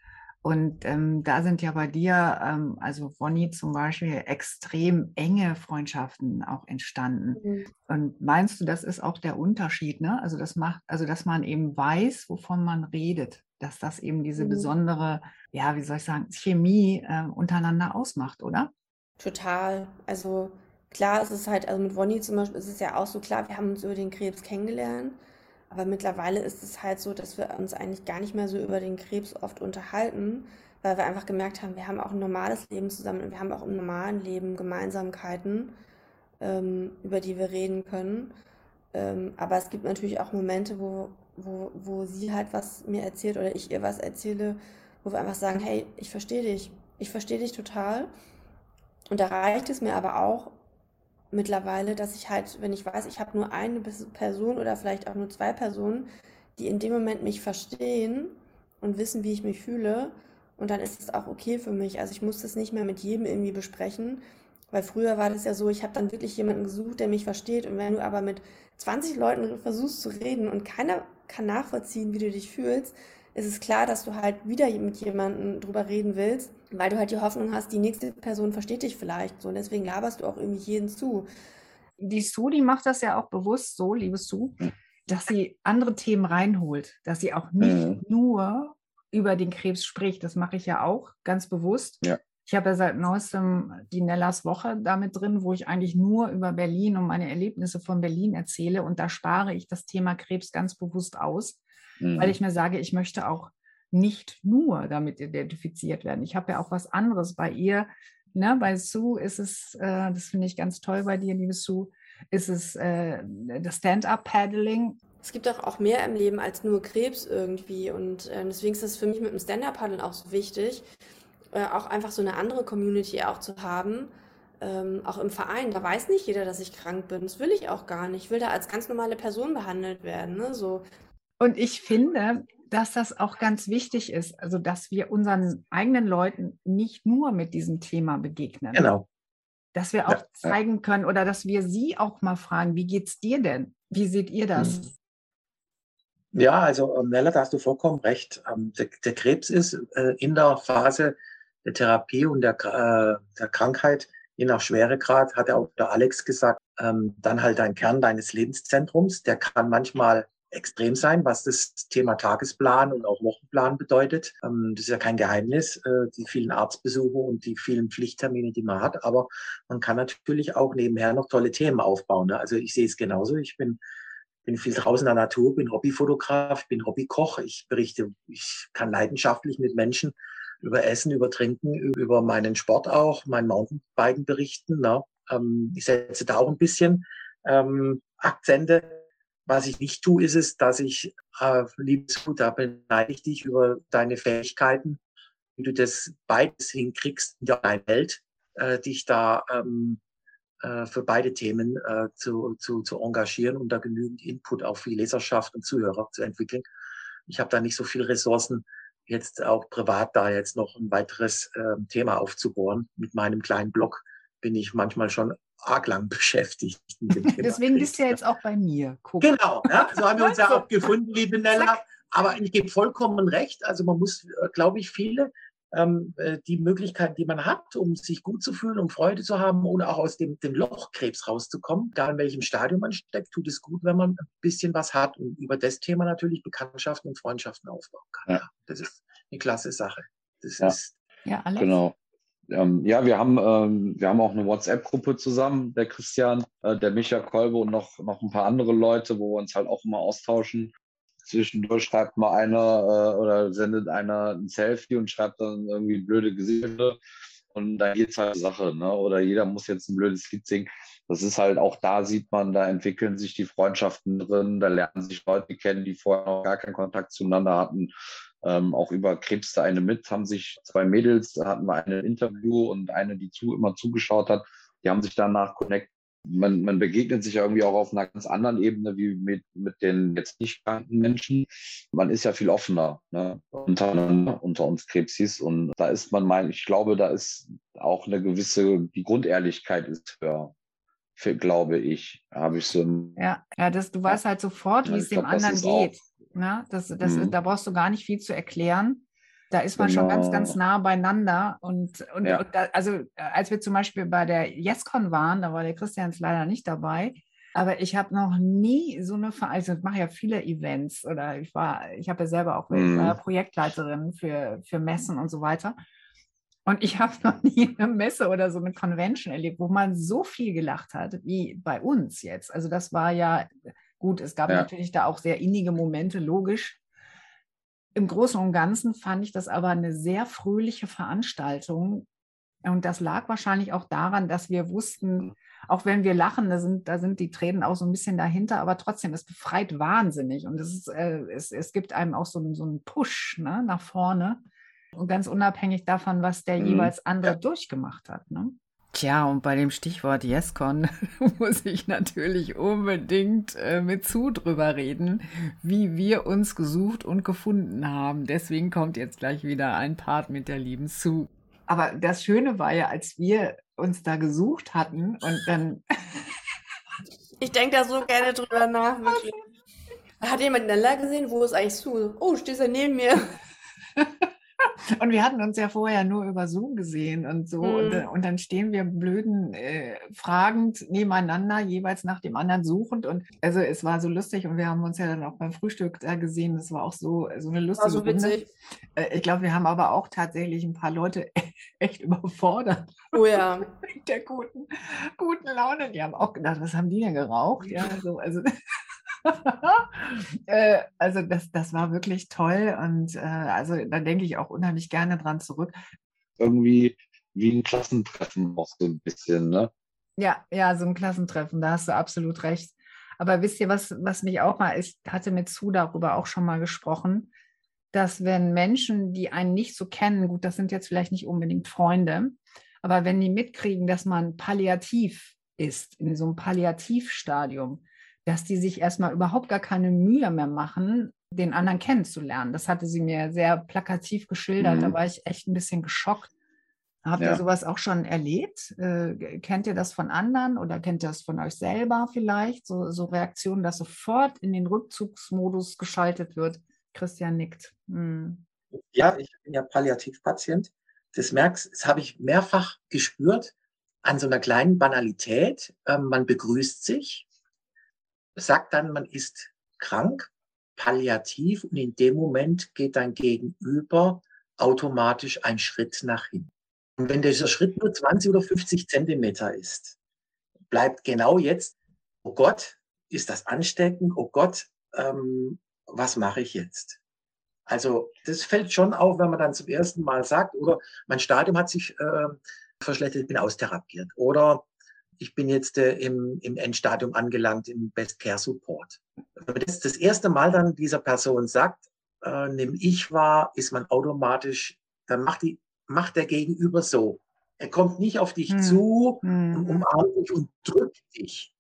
Und ähm, da sind ja bei dir, ähm, also Bonnie zum Beispiel, extrem enge Freundschaften auch entstanden. Mhm. Und meinst du, das ist auch der Unterschied, ne? Also das macht, also dass man eben weiß, wovon man redet, dass das eben diese mhm. besondere, ja, wie soll ich sagen, Chemie äh, untereinander ausmacht, oder? Total. Also klar ist es halt, also mit Bonnie zum Beispiel ist es ja auch so klar, wir haben uns über den Krebs kennengelernt. Aber mittlerweile ist es halt so, dass wir uns eigentlich gar nicht mehr so über den Krebs oft unterhalten, weil wir einfach gemerkt haben, wir haben auch ein normales Leben zusammen und wir haben auch im normalen Leben Gemeinsamkeiten, ähm, über die wir reden können. Ähm, aber es gibt natürlich auch Momente, wo, wo, wo sie halt was mir erzählt oder ich ihr was erzähle, wo wir einfach sagen, hey, ich verstehe dich, ich verstehe dich total. Und da reicht es mir aber auch, mittlerweile, dass ich halt, wenn ich weiß, ich habe nur eine Person oder vielleicht auch nur zwei Personen, die in dem Moment mich verstehen und wissen, wie ich mich fühle. Und dann ist es auch okay für mich. Also ich muss das nicht mehr mit jedem irgendwie besprechen, weil früher war das ja so, ich habe dann wirklich jemanden gesucht, der mich versteht. Und wenn du aber mit 20 Leuten versuchst zu reden und keiner kann nachvollziehen, wie du dich fühlst, ist es klar, dass du halt wieder mit jemandem drüber reden willst, weil du halt die Hoffnung hast, die nächste Person versteht dich vielleicht so. Und deswegen laberst du auch irgendwie jeden zu. Die Sue, die macht das ja auch bewusst so, liebe Sue, dass sie andere Themen reinholt, dass sie auch nicht mhm. nur über den Krebs spricht. Das mache ich ja auch ganz bewusst. Ja. Ich habe ja seit neuestem die Nellas Woche damit drin, wo ich eigentlich nur über Berlin und meine Erlebnisse von Berlin erzähle. Und da spare ich das Thema Krebs ganz bewusst aus, mhm. weil ich mir sage, ich möchte auch nicht nur damit identifiziert werden. Ich habe ja auch was anderes bei ihr. Ne? Bei Sue ist es, äh, das finde ich ganz toll bei dir, liebe Sue, ist es äh, das Stand-up-Paddling. Es gibt doch auch mehr im Leben als nur Krebs irgendwie. Und äh, deswegen ist es für mich mit dem Stand-up-Paddeln auch so wichtig, äh, auch einfach so eine andere Community auch zu haben. Ähm, auch im Verein, da weiß nicht jeder, dass ich krank bin. Das will ich auch gar nicht. Ich will da als ganz normale Person behandelt werden. Ne? So, und ich finde, dass das auch ganz wichtig ist, also dass wir unseren eigenen Leuten nicht nur mit diesem Thema begegnen. Genau. Dass wir auch ja, zeigen können oder dass wir sie auch mal fragen, wie geht's dir denn? Wie seht ihr das? Mhm. Ja, also ähm, Nella, da hast du vollkommen recht. Ähm, der, der Krebs ist äh, in der Phase der Therapie und der, äh, der Krankheit, je nach Schweregrad, hat ja auch der Alex gesagt, ähm, dann halt ein Kern deines Lebenszentrums. Der kann manchmal extrem sein, was das Thema Tagesplan und auch Wochenplan bedeutet. Ähm, das ist ja kein Geheimnis, äh, die vielen Arztbesuche und die vielen Pflichttermine, die man hat. Aber man kann natürlich auch nebenher noch tolle Themen aufbauen. Ne? Also ich sehe es genauso. Ich bin bin viel draußen in der Natur, bin Hobbyfotograf, bin Hobbykoch. Ich berichte, ich kann leidenschaftlich mit Menschen über Essen, über Trinken, über meinen Sport auch, mein Mountainbiken berichten. Ne? Ähm, ich setze da auch ein bisschen ähm, Akzente was ich nicht tue, ist es, dass ich, äh, liebes Gut, da beneide ich dich über deine Fähigkeiten, wie du das beides hinkriegst in deiner Welt, äh, dich da ähm, äh, für beide Themen äh, zu, zu, zu engagieren und da genügend Input auch für die Leserschaft und Zuhörer zu entwickeln. Ich habe da nicht so viele Ressourcen, jetzt auch privat da jetzt noch ein weiteres äh, Thema aufzubohren. Mit meinem kleinen Blog bin ich manchmal schon arg lang beschäftigt. Deswegen bist du ja jetzt auch bei mir. Guck. Genau, ja, so haben wir uns ja auch gefunden, liebe Nella. Aber ich gebe vollkommen recht. Also man muss, äh, glaube ich, viele ähm, äh, die Möglichkeiten, die man hat, um sich gut zu fühlen, um Freude zu haben oder auch aus dem, dem Lochkrebs rauszukommen, egal in welchem Stadium man steckt, tut es gut, wenn man ein bisschen was hat und über das Thema natürlich Bekanntschaften und Freundschaften aufbauen kann. Ja. Ja, das ist eine klasse Sache. Das ja. ist ja, Alex. Genau. Ähm, ja, wir haben, ähm, wir haben auch eine WhatsApp-Gruppe zusammen, der Christian, äh, der Micha Kolbe und noch, noch ein paar andere Leute, wo wir uns halt auch immer austauschen. Zwischendurch schreibt mal einer äh, oder sendet einer ein Selfie und schreibt dann irgendwie blöde Gesichter. Und da geht's halt Sache, ne? Oder jeder muss jetzt ein blödes Lied singen. Das ist halt auch da sieht man, da entwickeln sich die Freundschaften drin, da lernen sich Leute kennen, die vorher noch gar keinen Kontakt zueinander hatten ähm, auch über Krebs da eine mit, haben sich zwei Mädels, da hatten wir ein Interview und eine, die zu, immer zugeschaut hat, die haben sich danach connected man, man begegnet sich ja irgendwie auch auf einer ganz anderen Ebene wie mit, mit den jetzt nicht kranken Menschen. Man ist ja viel offener ne? untereinander, unter uns Krebsis. Und da ist man mein, ich glaube, da ist auch eine gewisse, die Grundehrlichkeit ist höher. Für, glaube ich, habe ich so. Ja, ja das, du weißt halt sofort, wie es dem glaub, anderen geht. Ne? Das, das, mhm. Da brauchst du gar nicht viel zu erklären. Da ist man genau. schon ganz, ganz genau. nah beieinander. Und, und, ja. und da, also äh, als wir zum Beispiel bei der YesCon waren, da war der Christian leider nicht dabei. Aber ich habe noch nie so eine, also ich mache ja viele Events oder ich war, ich habe ja selber auch mhm. Projektleiterin für, für Messen und so weiter. Und ich habe noch nie eine Messe oder so eine Convention erlebt, wo man so viel gelacht hat wie bei uns jetzt. Also das war ja gut. Es gab ja. natürlich da auch sehr innige Momente, logisch. Im Großen und Ganzen fand ich das aber eine sehr fröhliche Veranstaltung. Und das lag wahrscheinlich auch daran, dass wir wussten, auch wenn wir lachen, da sind, da sind die Tränen auch so ein bisschen dahinter, aber trotzdem, es befreit wahnsinnig. Und es, ist, äh, es, es gibt einem auch so, so einen Push ne, nach vorne. Und ganz unabhängig davon, was der mhm. jeweils andere ja. durchgemacht hat. Ne? Tja, und bei dem Stichwort YesCon muss ich natürlich unbedingt äh, mit Zu drüber reden, wie wir uns gesucht und gefunden haben. Deswegen kommt jetzt gleich wieder ein Part mit der lieben Sue. Aber das Schöne war ja, als wir uns da gesucht hatten und dann. ich denke da so gerne drüber nach. Wirklich. Hat jemand Nella gesehen? Wo ist eigentlich Sue? Oh, stehst du neben mir? Und wir hatten uns ja vorher nur über Zoom gesehen und so. Mhm. Und, und, dann stehen wir blöden, äh, fragend nebeneinander, jeweils nach dem anderen suchend. Und also es war so lustig und wir haben uns ja dann auch beim Frühstück da gesehen. Das war auch so, so eine lustige so Runde. Äh, ich glaube, wir haben aber auch tatsächlich ein paar Leute echt überfordert. Oh ja. Mit der guten, guten Laune. Die haben auch gedacht, was haben die denn geraucht? Ja, so, also äh, also das, das war wirklich toll und äh, also da denke ich auch unheimlich gerne dran zurück. Irgendwie wie ein Klassentreffen auch so ein bisschen, ne? Ja, ja, so ein Klassentreffen, da hast du absolut recht. Aber wisst ihr, was, was mich auch mal, ich hatte mit Sue darüber auch schon mal gesprochen, dass wenn Menschen, die einen nicht so kennen, gut, das sind jetzt vielleicht nicht unbedingt Freunde, aber wenn die mitkriegen, dass man palliativ ist, in so einem Palliativstadium, dass die sich erstmal überhaupt gar keine Mühe mehr machen, den anderen kennenzulernen. Das hatte sie mir sehr plakativ geschildert. Mhm. Da war ich echt ein bisschen geschockt. Habt ja. ihr sowas auch schon erlebt? Äh, kennt ihr das von anderen oder kennt ihr das von euch selber vielleicht? So, so Reaktionen, dass sofort in den Rückzugsmodus geschaltet wird. Christian nickt. Mhm. Ja, ich bin ja Palliativpatient. Das merkst, das habe ich mehrfach gespürt an so einer kleinen Banalität. Ähm, man begrüßt sich sagt dann, man ist krank, palliativ und in dem Moment geht dein Gegenüber automatisch einen Schritt nach hinten. Und wenn dieser Schritt nur 20 oder 50 Zentimeter ist, bleibt genau jetzt, oh Gott, ist das ansteckend? Oh Gott, ähm, was mache ich jetzt? Also das fällt schon auf, wenn man dann zum ersten Mal sagt, oder mein Stadium hat sich äh, verschlechtert, ich bin austherapiert. Oder ich bin jetzt äh, im, im Endstadium angelangt im Best Care Support. Wenn man das das erste Mal dann dieser Person sagt, äh, nimm ich wahr, ist man automatisch, dann macht, die, macht der Gegenüber so. Er kommt nicht auf dich hm. zu hm. und umarmt dich und drückt dich.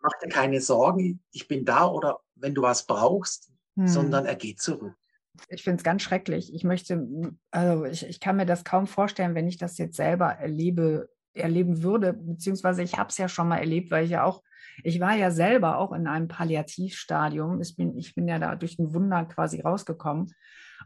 Mach dir keine Sorgen, ich bin da oder wenn du was brauchst, hm. sondern er geht zurück. Ich finde es ganz schrecklich. Ich möchte, also ich, ich kann mir das kaum vorstellen, wenn ich das jetzt selber erlebe, erleben würde, beziehungsweise ich habe es ja schon mal erlebt, weil ich ja auch, ich war ja selber auch in einem Palliativstadium. Ich bin, ich bin ja da durch ein Wunder quasi rausgekommen.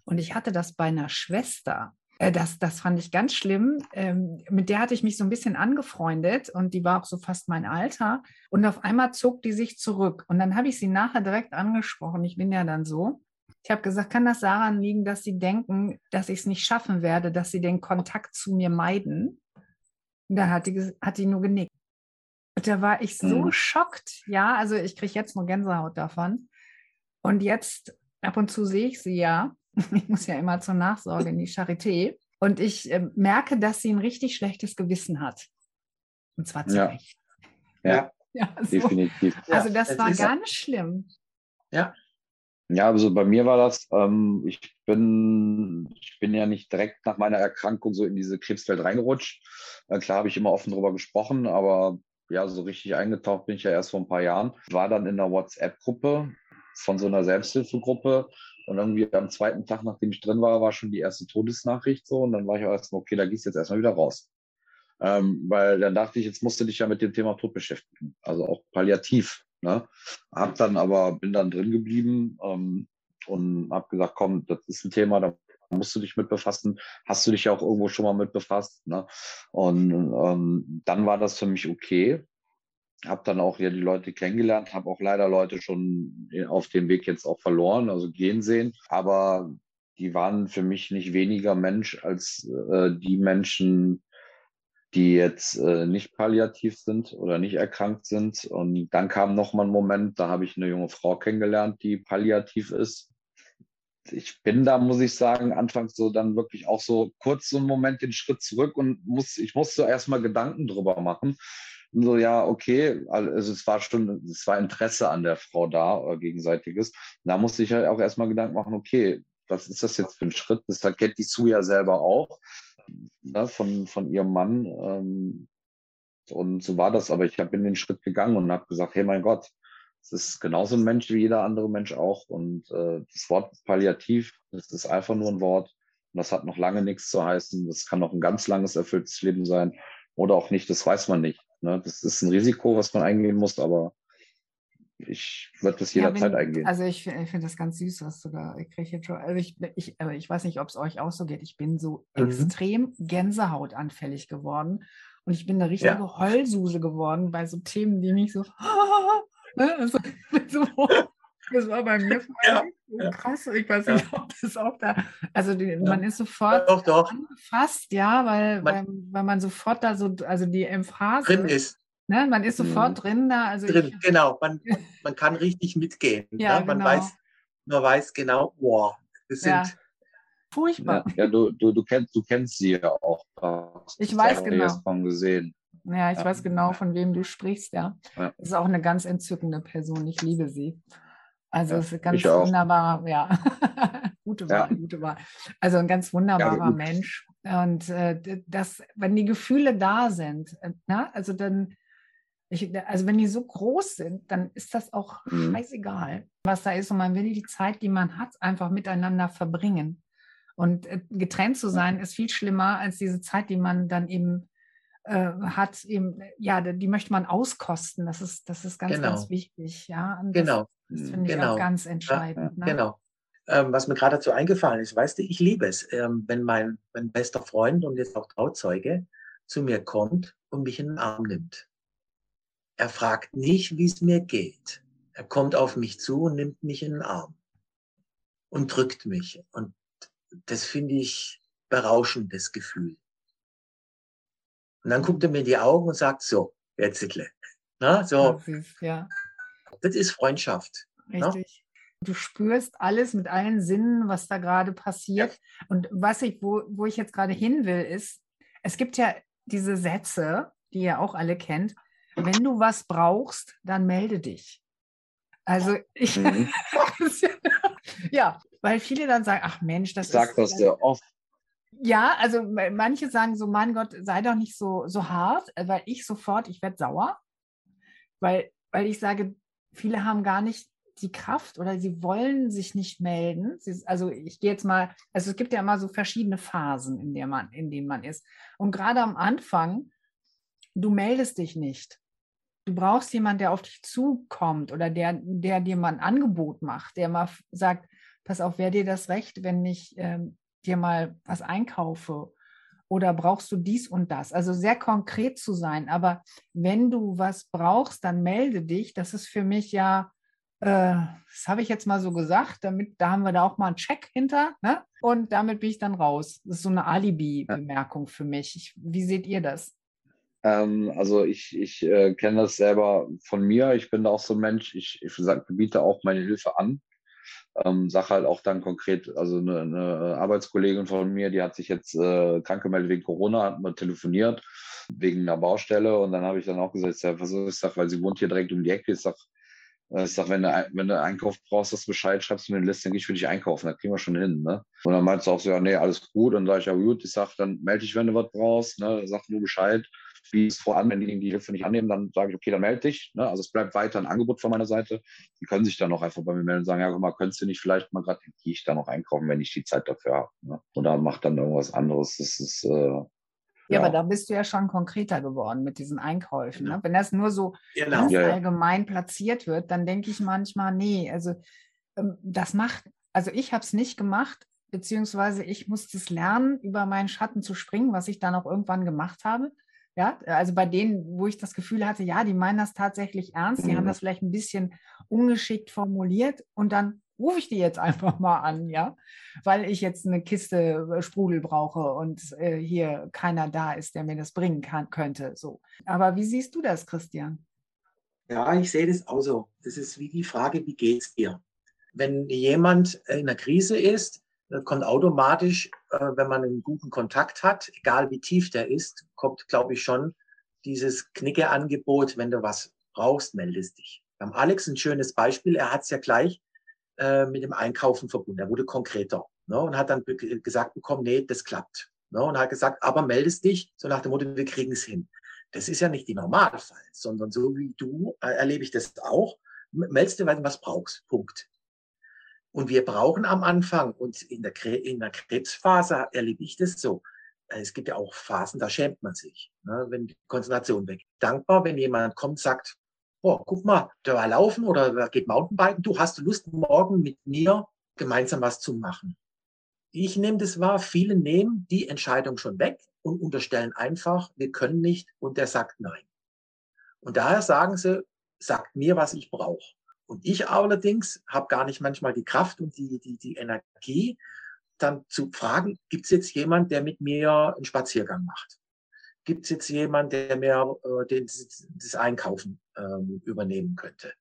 Und ich hatte das bei einer Schwester. Äh, das, das fand ich ganz schlimm. Ähm, mit der hatte ich mich so ein bisschen angefreundet und die war auch so fast mein Alter. Und auf einmal zog die sich zurück. Und dann habe ich sie nachher direkt angesprochen. Ich bin ja dann so. Ich habe gesagt, kann das daran liegen, dass sie denken, dass ich es nicht schaffen werde, dass sie den Kontakt zu mir meiden? Da hat die, hat die nur genickt. Und da war ich so mhm. schockt. Ja, also ich kriege jetzt nur Gänsehaut davon. Und jetzt ab und zu sehe ich sie ja. Ich muss ja immer zur Nachsorge in die Charité. Und ich äh, merke, dass sie ein richtig schlechtes Gewissen hat. Und zwar zu ja. Recht. Ja, ja so. definitiv. Also das ja, war ganz schlimm. Ja, ja, also bei mir war das, ähm, ich bin, ich bin ja nicht direkt nach meiner Erkrankung so in diese Krebswelt reingerutscht. Äh, klar habe ich immer offen darüber gesprochen, aber ja, so richtig eingetaucht bin ich ja erst vor ein paar Jahren. War dann in einer WhatsApp-Gruppe von so einer Selbsthilfegruppe. Und irgendwie am zweiten Tag, nachdem ich drin war, war schon die erste Todesnachricht so. Und dann war ich auch erstmal, okay, da gehst du jetzt erstmal wieder raus. Ähm, weil dann dachte ich, jetzt musst du dich ja mit dem Thema Tod beschäftigen. Also auch palliativ. Ne? Hab dann aber, bin dann drin geblieben ähm, und hab gesagt, komm, das ist ein Thema, da musst du dich mit befassen. Hast du dich ja auch irgendwo schon mal mit befasst. Ne? Und ähm, dann war das für mich okay. Habe dann auch ja die Leute kennengelernt, habe auch leider Leute schon auf dem Weg jetzt auch verloren, also gehen sehen. Aber die waren für mich nicht weniger Mensch als äh, die Menschen, die jetzt äh, nicht palliativ sind oder nicht erkrankt sind. Und dann kam noch mal ein Moment, da habe ich eine junge Frau kennengelernt, die palliativ ist ich bin da, muss ich sagen, anfangs so dann wirklich auch so kurz so einen Moment den Schritt zurück und muss, ich musste erstmal Gedanken drüber machen. Und so, ja, okay, also es war schon, es war Interesse an der Frau da, oder gegenseitiges. Da musste ich halt auch erstmal Gedanken machen, okay, was ist das jetzt für ein Schritt? Das kennt die Sue ja selber auch, ne, von, von ihrem Mann. Ähm, und so war das, aber ich bin den Schritt gegangen und habe gesagt, hey mein Gott, es ist genauso ein Mensch wie jeder andere Mensch auch. Und äh, das Wort palliativ, das ist einfach nur ein Wort. Und das hat noch lange nichts zu heißen. Das kann noch ein ganz langes, erfülltes Leben sein oder auch nicht. Das weiß man nicht. Ne? Das ist ein Risiko, was man eingehen muss, aber ich würde das jederzeit ja, eingehen. Also ich, ich finde das ganz süß, was du da kriegst. Also ich, ich, ich weiß nicht, ob es euch auch so geht. Ich bin so mhm. extrem Gänsehautanfällig geworden. Und ich bin eine richtige ja. Heulsuse geworden bei so Themen, die mich so Ne? Also, so, das war bei mir ja, so krass. Ich weiß nicht, ob das auch da. Also die, man ist sofort doch, doch. angefasst, ja, weil, man, weil, weil, man sofort da so, also die Emphase drin ist. Ne? Man ist sofort mhm. drin da. Also drin, ich, genau. Man, man kann richtig mitgehen. Ja, ne? Man genau. weiß, man weiß genau, wow, das sind. Ja. Furchtbar. Ja, ja, du, du, du, kennst, du kennst sie ja auch. Ich weiß genau. Von gesehen. Ja, ich ja. weiß genau, von wem du sprichst, ja. ja. Ist auch eine ganz entzückende Person. Ich liebe sie. Also ja, ist ganz wunderbar, ja. gute Wahl, ja. gute Wahl. Also ein ganz wunderbarer Mensch. Und äh, das, wenn die Gefühle da sind, äh, na, also dann, ich, also wenn die so groß sind, dann ist das auch mhm. scheißegal, was da ist. Und man will die Zeit, die man hat, einfach miteinander verbringen. Und äh, getrennt zu sein, ist viel schlimmer als diese Zeit, die man dann eben äh, hat eben, ja, die möchte man auskosten. Das ist, das ist ganz, genau. ganz wichtig. Ja, das, genau. Das finde ich genau. auch ganz entscheidend. Ja, ne? Genau. Ähm, was mir gerade dazu eingefallen ist, weißt du, ich liebe es, ähm, wenn mein, mein bester Freund und jetzt auch Trauzeuge zu mir kommt und mich in den Arm nimmt. Er fragt nicht, wie es mir geht. Er kommt auf mich zu und nimmt mich in den Arm und drückt mich. Und das finde ich berauschendes Gefühl. Und dann guckt er mir in die Augen und sagt so, jetzt Na, so. ja. Das ist Freundschaft. Ne? Richtig. Na? Du spürst alles mit allen Sinnen, was da gerade passiert. Ja. Und was ich, wo, wo ich jetzt gerade hin will, ist, es gibt ja diese Sätze, die ihr auch alle kennt. Wenn du was brauchst, dann melde dich. Also ich, mhm. ja, weil viele dann sagen, ach Mensch, das sag ist. Sag das sehr oft. Ja, also manche sagen so, mein Gott, sei doch nicht so, so hart, weil ich sofort, ich werde sauer, weil, weil ich sage, viele haben gar nicht die Kraft oder sie wollen sich nicht melden. Sie, also ich gehe jetzt mal, also es gibt ja immer so verschiedene Phasen, in, der man, in denen man ist. Und gerade am Anfang, du meldest dich nicht. Du brauchst jemanden, der auf dich zukommt oder der, der dir mal ein Angebot macht, der mal sagt, pass auf, wer dir das recht, wenn ich ähm, dir mal was einkaufe oder brauchst du dies und das? Also sehr konkret zu sein. Aber wenn du was brauchst, dann melde dich. Das ist für mich ja, äh, das habe ich jetzt mal so gesagt, damit, da haben wir da auch mal einen Check hinter. Ne? Und damit bin ich dann raus. Das ist so eine Alibi-Bemerkung für mich. Ich, wie seht ihr das? Ähm, also ich, ich äh, kenne das selber von mir. Ich bin da auch so ein Mensch, ich, ich biete auch meine Hilfe an. Ähm, sag halt auch dann konkret, also eine, eine, Arbeitskollegin von mir, die hat sich jetzt äh, krank gemeldet wegen Corona, hat mal telefoniert wegen einer Baustelle und dann habe ich dann auch gesagt, ja, was ich sag, weil sie wohnt hier direkt um die Ecke, ich sag, äh, ich sag, wenn du, wenn du Einkauf brauchst, das Bescheid, schreibst du mir eine Liste, dann gehe ich für dich einkaufen, da kriegen wir schon hin. Ne? Und dann meinst du auch so, ja, nee, alles gut. Und dann sage ich, ja gut, ich sag, dann melde dich, wenn du was brauchst, ne? sag nur Bescheid. Wie es voran, wenn die die Hilfe nicht annehmen, dann sage ich, okay, dann melde dich. Ne? Also es bleibt weiter ein Angebot von meiner Seite. Die können sich dann noch einfach bei mir melden und sagen, ja, guck mal, könntest du nicht vielleicht mal gerade, gehe ich da noch einkaufen, wenn ich die Zeit dafür habe. Ne? Oder macht dann irgendwas anderes. Das ist äh, ja, aber da bist du ja schon konkreter geworden mit diesen Einkäufen. Ne? Wenn das nur so genau. ganz ja, allgemein platziert wird, dann denke ich manchmal, nee, also ähm, das macht, also ich habe es nicht gemacht, beziehungsweise ich musste es lernen, über meinen Schatten zu springen, was ich dann auch irgendwann gemacht habe. Ja, also bei denen, wo ich das Gefühl hatte, ja, die meinen das tatsächlich ernst, die mhm. haben das vielleicht ein bisschen ungeschickt formuliert und dann rufe ich die jetzt einfach mal an, ja, weil ich jetzt eine Kiste äh, Sprudel brauche und äh, hier keiner da ist, der mir das bringen kann, könnte. So. Aber wie siehst du das, Christian? Ja, ich sehe das auch so. Das ist wie die Frage, wie geht es dir? Wenn jemand in einer Krise ist, kommt automatisch, äh, wenn man einen guten Kontakt hat, egal wie tief der ist, kommt, glaube ich, schon dieses Knicke-Angebot, wenn du was brauchst, meldest dich. Wir haben Alex ein schönes Beispiel. Er hat es ja gleich äh, mit dem Einkaufen verbunden. Er wurde konkreter ne, und hat dann gesagt bekommen, nee, das klappt. Ne, und hat gesagt, aber meldest dich, so nach dem Motto, wir kriegen es hin. Das ist ja nicht die Normalfall, sondern so wie du äh, erlebe ich das auch. Meldest du, wenn du was brauchst. Punkt. Und wir brauchen am Anfang, und in der, in der Krebsphase erlebe ich das so, äh, es gibt ja auch Phasen, da schämt man sich, ne, wenn die Konzentration weg. Dankbar, wenn jemand kommt, sagt, boah, guck mal, der war laufen oder der geht Mountainbiken, du hast Lust, morgen mit mir gemeinsam was zu machen. Ich nehme das wahr, viele nehmen die Entscheidung schon weg und unterstellen einfach, wir können nicht und der sagt nein. Und daher sagen sie, sagt mir, was ich brauche. Und ich allerdings habe gar nicht manchmal die Kraft und die, die, die Energie, dann zu fragen, gibt es jetzt jemand, der mit mir einen Spaziergang macht? gibt es jetzt jemanden, der mir äh, den, das Einkaufen ähm, übernehmen könnte.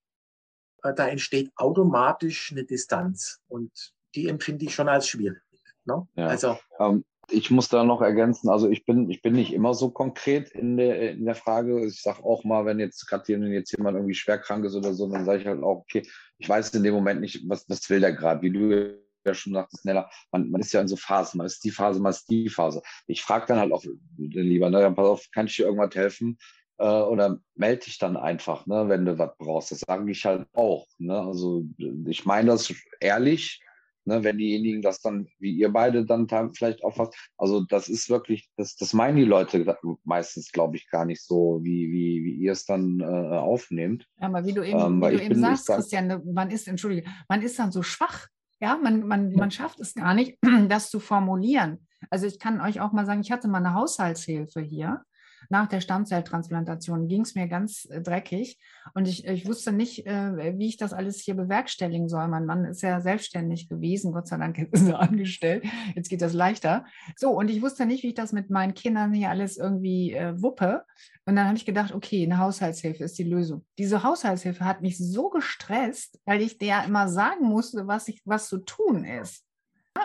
Äh, da entsteht automatisch eine Distanz und die empfinde ich schon als schwierig. Ne? Ja. Also, ähm, ich muss da noch ergänzen, also ich bin, ich bin nicht immer so konkret in der, in der Frage. Ich sage auch mal, wenn jetzt gerade jetzt jemand irgendwie schwer krank ist oder so, dann sage ich halt auch, okay, ich weiß in dem Moment nicht, was, was will der gerade, wie du ja schon sagte, schneller, man, man ist ja in so Phasen, man ist die Phase, man ist die Phase. Ich frage dann halt auch lieber, ne, pass auf, kann ich dir irgendwas helfen? Äh, oder melde dich dann einfach, ne, wenn du was brauchst. Das sage ich halt auch. Ne? Also ich meine das ehrlich, ne, wenn diejenigen das dann, wie ihr beide dann vielleicht auffasst. Also das ist wirklich, das, das meinen die Leute meistens, glaube ich, gar nicht so, wie, wie, wie ihr es dann äh, aufnehmt. Ja, aber wie du eben, ähm, wie du eben bin, sagst, Christian, man ist, entschuldige, man ist dann so schwach. Ja, man, man, man schafft es gar nicht, das zu formulieren. Also ich kann euch auch mal sagen, ich hatte mal eine Haushaltshilfe hier nach der Stammzelltransplantation ging es mir ganz äh, dreckig und ich, ich wusste nicht, äh, wie ich das alles hier bewerkstelligen soll. Mein Mann ist ja selbstständig gewesen, Gott sei Dank ist er angestellt. Jetzt geht das leichter. So, und ich wusste nicht, wie ich das mit meinen Kindern hier alles irgendwie äh, wuppe. Und dann habe ich gedacht, okay, eine Haushaltshilfe ist die Lösung. Diese Haushaltshilfe hat mich so gestresst, weil ich der immer sagen musste, was, ich, was zu tun ist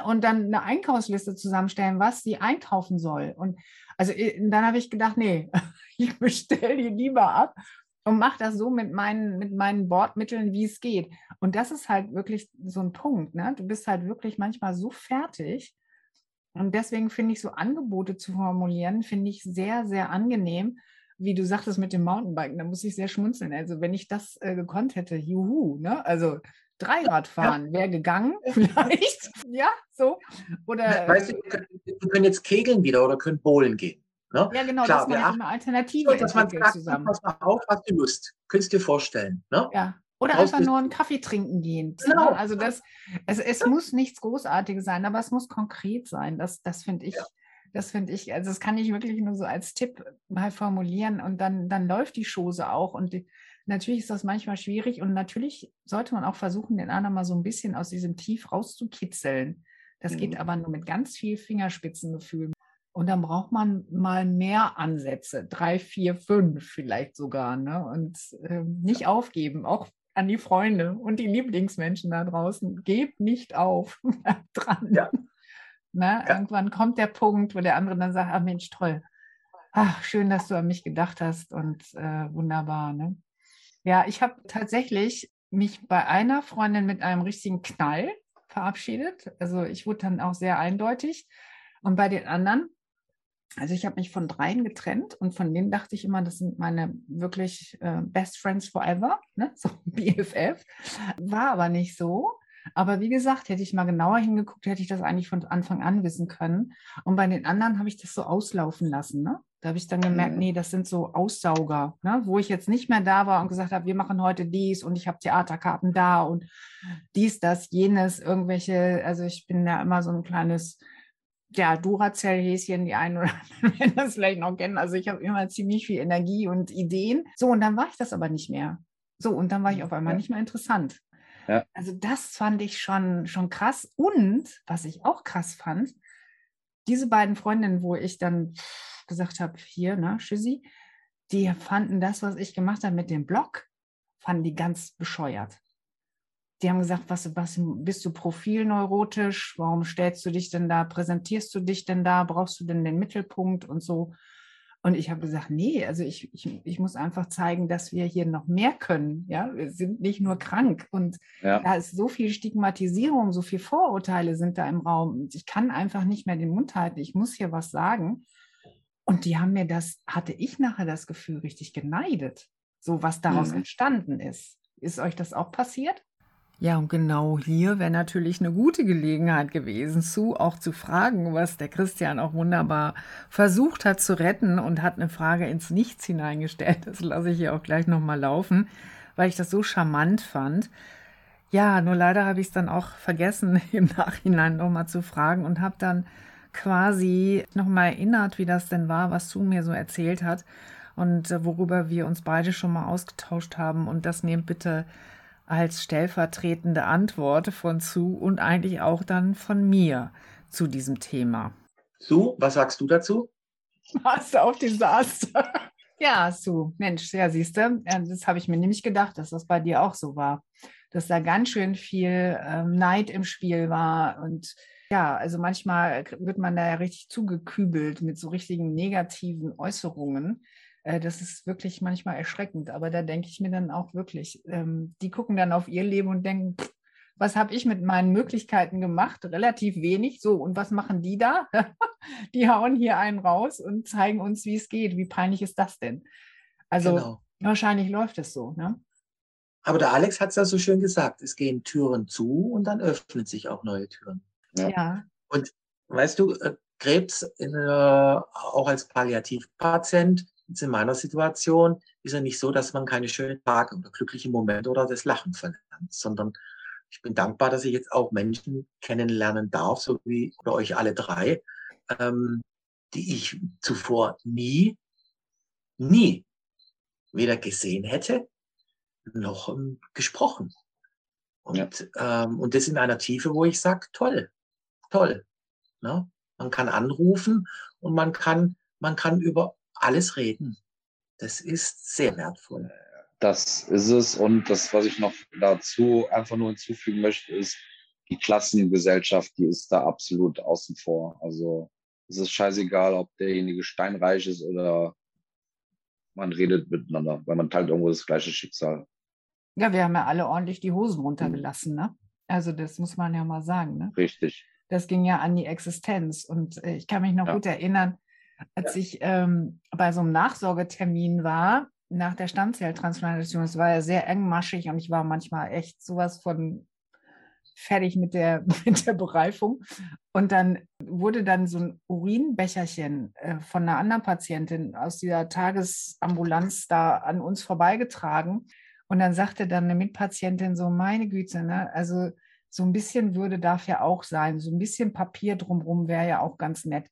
und dann eine Einkaufsliste zusammenstellen, was sie einkaufen soll. Und also äh, dann habe ich gedacht, nee, ich bestelle die lieber ab und mache das so mit meinen, mit meinen Bordmitteln, wie es geht. Und das ist halt wirklich so ein Punkt. Ne? Du bist halt wirklich manchmal so fertig. Und deswegen finde ich so Angebote zu formulieren, finde ich sehr, sehr angenehm. Wie du sagtest mit dem Mountainbiken, da muss ich sehr schmunzeln. Also wenn ich das äh, gekonnt hätte, juhu, ne? Also Dreiradfahren ja. wäre gegangen, vielleicht. ja, so. Oder, weißt du, wir können jetzt kegeln wieder oder können bowlen gehen. Ne? Ja, genau, Klar, dass man ja immer Alternativen dass man sagt, zusammen. Pass mal auf, hast du Lust. Könntest du dir vorstellen. Ne? Ja. Oder Raus einfach nur einen Kaffee trinken gehen. Genau. Also das, es, es muss nichts Großartiges sein, aber es muss konkret sein. Das, das finde ich, ja. das finde ich, also das kann ich wirklich nur so als Tipp mal formulieren und dann, dann läuft die Chose auch. Und die, natürlich ist das manchmal schwierig und natürlich sollte man auch versuchen, den anderen mal so ein bisschen aus diesem Tief rauszukitzeln. Das mhm. geht aber nur mit ganz viel Fingerspitzengefühl. Und dann braucht man mal mehr Ansätze, drei, vier, fünf vielleicht sogar. Ne? Und äh, nicht aufgeben, auch an die Freunde und die Lieblingsmenschen da draußen. Gebt nicht auf. dran. Ja. Na, ja. Irgendwann kommt der Punkt, wo der andere dann sagt, ah Mensch, toll. Ach, schön, dass du an mich gedacht hast und äh, wunderbar. Ne? Ja, ich habe tatsächlich mich bei einer Freundin mit einem richtigen Knall verabschiedet. Also ich wurde dann auch sehr eindeutig. Und bei den anderen Also ich habe mich von dreien getrennt und von denen dachte ich immer, das sind meine wirklich äh, Best Friends Forever, ne? so BFF. War aber nicht so. Aber wie gesagt, hätte ich mal genauer hingeguckt, hätte ich das eigentlich von Anfang an wissen können. Und bei den anderen habe ich das so auslaufen lassen. Ne? Da habe ich dann gemerkt, nee, das sind so Aussauger, ne? wo ich jetzt nicht mehr da war und gesagt habe, wir machen heute dies und ich habe Theaterkarten da und dies, das, jenes, irgendwelche, also ich bin ja immer so ein kleines ja, Duracell-Häschen, die einen oder anderen werden das vielleicht noch kennen. Also ich habe immer ziemlich viel Energie und Ideen. So, und dann war ich das aber nicht mehr. So, und dann war ich auf einmal ja. nicht mehr interessant. Ja. Also das fand ich schon, schon krass. Und was ich auch krass fand, diese beiden Freundinnen, wo ich dann gesagt habe, hier, ne, Tschüssi, die fanden das, was ich gemacht habe mit dem Blog, fanden die ganz bescheuert. Die haben gesagt, was, was bist du profilneurotisch? Warum stellst du dich denn da, präsentierst du dich denn da? Brauchst du denn den Mittelpunkt und so? Und ich habe gesagt, nee, also ich, ich, ich muss einfach zeigen, dass wir hier noch mehr können. Ja, wir sind nicht nur krank. Und ja. da ist so viel Stigmatisierung, so viel Vorurteile sind da im Raum. Und ich kann einfach nicht mehr den Mund halten. Ich muss hier was sagen. Und die haben mir das, hatte ich nachher das Gefühl, richtig geneidet. So was daraus mhm. entstanden ist. Ist euch das auch passiert? Ja, und genau hier wäre natürlich eine gute Gelegenheit gewesen, zu auch zu fragen, was der Christian auch wunderbar versucht hat zu retten und hat eine Frage ins Nichts hineingestellt. Das lasse ich hier auch gleich nochmal laufen, weil ich das so charmant fand. Ja, nur leider habe ich es dann auch vergessen, im Nachhinein nochmal zu fragen und habe dann quasi nochmal erinnert, wie das denn war, was Sue mir so erzählt hat und äh, worüber wir uns beide schon mal ausgetauscht haben. Und das nehmt bitte als stellvertretende Antwort von Sue und eigentlich auch dann von mir zu diesem Thema. Sue, was sagst du dazu? Hast du auf Desaster. Ja, Sue, Mensch, ja, siehst du, das habe ich mir nämlich gedacht, dass das bei dir auch so war. Dass da ganz schön viel ähm, Neid im Spiel war und ja, also manchmal wird man da ja richtig zugekübelt mit so richtigen negativen Äußerungen. Äh, das ist wirklich manchmal erschreckend. Aber da denke ich mir dann auch wirklich, ähm, die gucken dann auf ihr Leben und denken, was habe ich mit meinen Möglichkeiten gemacht? Relativ wenig. So, und was machen die da? die hauen hier einen raus und zeigen uns, wie es geht. Wie peinlich ist das denn? Also genau. wahrscheinlich läuft es so. Ne? Aber der Alex hat es ja so schön gesagt, es gehen Türen zu und dann öffnen sich auch neue Türen. Ja. ja. Und weißt du, äh, Krebs in, äh, auch als Palliativpatient Jetzt in meiner Situation ist ja nicht so, dass man keine schönen Tage oder glückliche Momente oder das Lachen verlernt, sondern ich bin dankbar, dass ich jetzt auch Menschen kennenlernen darf, so wie oder euch alle drei, ähm, die ich zuvor nie, nie weder gesehen hätte noch ähm, gesprochen. Und, ja. ähm, und das in einer Tiefe, wo ich sage, toll, toll. Ne? Man kann anrufen und man kann, man kann über alles reden. Das ist sehr wertvoll. Das ist es. Und das, was ich noch dazu einfach nur hinzufügen möchte, ist, die Klassengesellschaft, die ist da absolut außen vor. Also es ist scheißegal, ob derjenige steinreich ist oder man redet miteinander, weil man teilt irgendwo das gleiche Schicksal. Ja, wir haben ja alle ordentlich die Hosen runtergelassen, ne? Also das muss man ja mal sagen, ne? Richtig. Das ging ja an die Existenz. Und äh, ich kann mich noch ja. gut erinnern, als ja. ich ähm, bei so einem Nachsorgetermin war, nach der Stammzelltransplantation, es war ja sehr engmaschig und ich war manchmal echt sowas von fertig mit der, mit der Bereifung. Und dann wurde dann so ein Urinbecherchen äh, von einer anderen Patientin aus dieser Tagesambulanz da an uns vorbeigetragen. Und dann sagte dann eine Mitpatientin so, meine Güte, ne, also so ein bisschen Würde darf ja auch sein, so ein bisschen Papier drumherum wäre ja auch ganz nett.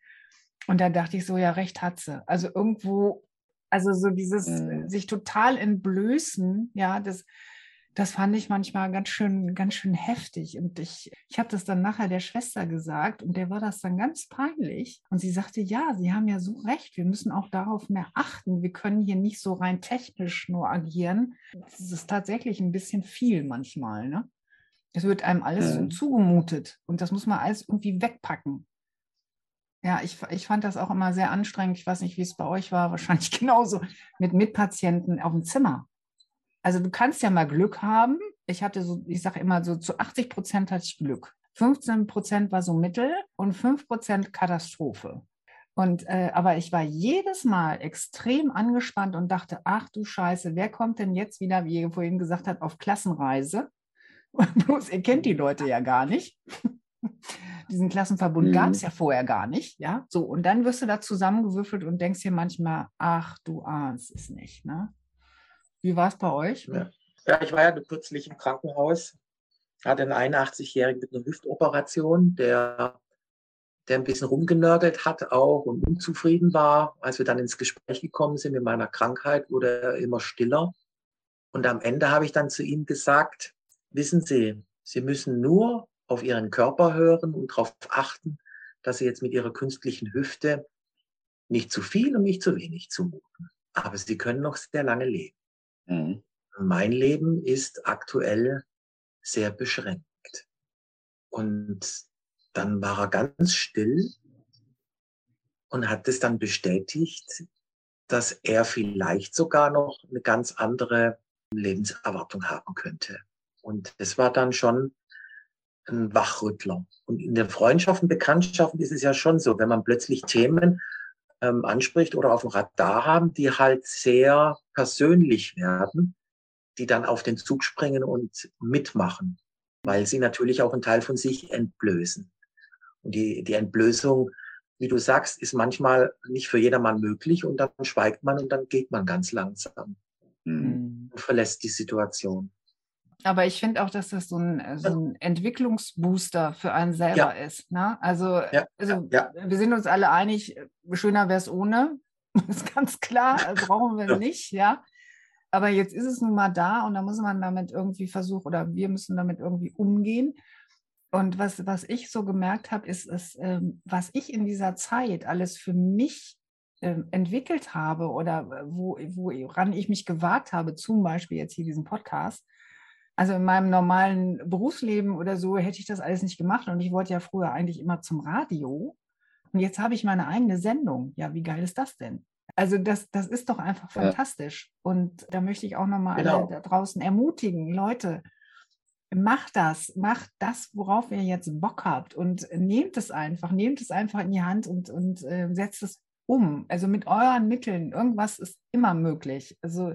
Und da dachte ich so, ja, recht hat sie. Also irgendwo, also so dieses mhm. sich total entblößen, ja, das, das fand ich manchmal ganz schön, ganz schön heftig. Und ich, ich habe das dann nachher der Schwester gesagt und der war das dann ganz peinlich. Und sie sagte, ja, Sie haben ja so recht, wir müssen auch darauf mehr achten. Wir können hier nicht so rein technisch nur agieren. Das ist tatsächlich ein bisschen viel manchmal, ne? Es wird einem alles so zugemutet und das muss man alles irgendwie wegpacken. Ja, ich, ich fand das auch immer sehr anstrengend. Ich weiß nicht, wie es bei euch war, wahrscheinlich genauso mit Mitpatienten auf dem Zimmer. Also du kannst ja mal Glück haben. Ich hatte so, ich sage immer so, zu 80 Prozent hatte ich Glück. 15 Prozent war so Mittel und 5 Prozent Katastrophe. Und äh, aber ich war jedes Mal extrem angespannt und dachte, ach du Scheiße, wer kommt denn jetzt wieder, wie ihr vorhin gesagt habt, auf Klassenreise? Bloß ihr kennt die Leute ja gar nicht. Diesen Klassenverbund mhm. gab es ja vorher gar nicht, ja. So, und dann wirst du da zusammengewürfelt und denkst dir manchmal, ach, du ahnst es nicht, ne? Wie war es bei euch? Ja. ja, ich war ja kürzlich im Krankenhaus, hatte einen 81-Jährigen mit einer Hüftoperation, der, der ein bisschen rumgenörgelt hat auch und unzufrieden war. Als wir dann ins Gespräch gekommen sind mit meiner Krankheit, wurde er immer stiller. Und am Ende habe ich dann zu ihm gesagt, wissen Sie, Sie müssen nur auf Ihren Körper hören und darauf achten, dass Sie jetzt mit Ihrer künstlichen Hüfte nicht zu viel und nicht zu wenig zumuten. Aber Sie können noch sehr lange leben. Mhm. Mein Leben ist aktuell sehr beschränkt. Und dann war er ganz still und hat es dann bestätigt, dass er vielleicht sogar noch eine ganz andere Lebenserwartung haben könnte. Und das war dann schon ein Wachrüttler. Und in den Freundschaften, Bekanntschaften ist es ja schon so, wenn man plötzlich Themen ähm, anspricht oder auf dem Radar haben, die halt sehr persönlich werden, die dann auf den Zug springen und mitmachen, weil sie natürlich auch einen Teil von sich entblößen. Und die, die Entblößung, wie du sagst, ist manchmal nicht für jedermann möglich und dann schweigt man und dann geht man ganz langsam mhm. und verlässt die Situation. Aber ich finde auch, dass das so ein, äh, so ein Entwicklungsbooster für einen selber ja. ist. Ne? Also, ja. also ja. wir sind uns alle einig, schöner wäre es ohne. Das ist ganz klar, also brauchen wir nicht, ja. Aber jetzt ist es nun mal da und da muss man damit irgendwie versuchen oder wir müssen damit irgendwie umgehen. Und was, was ich so gemerkt habe, ist, ist ähm, was ich in dieser Zeit alles für mich ähm, entwickelt habe oder wo, woran ich mich gewagt habe, zum Beispiel jetzt hier diesen Podcast, also in meinem normalen Berufsleben oder so hätte ich das alles nicht gemacht und ich wollte ja früher eigentlich immer zum Radio. Und jetzt habe ich meine eigene Sendung. Ja, wie geil ist das denn? Also das, das ist doch einfach ja. fantastisch. Und da möchte ich auch nochmal genau. alle da draußen ermutigen, Leute, macht das, macht das, worauf ihr jetzt Bock habt und nehmt es einfach, nehmt es einfach in die Hand und, und äh, setzt es um. Also mit euren Mitteln, irgendwas ist immer möglich. Also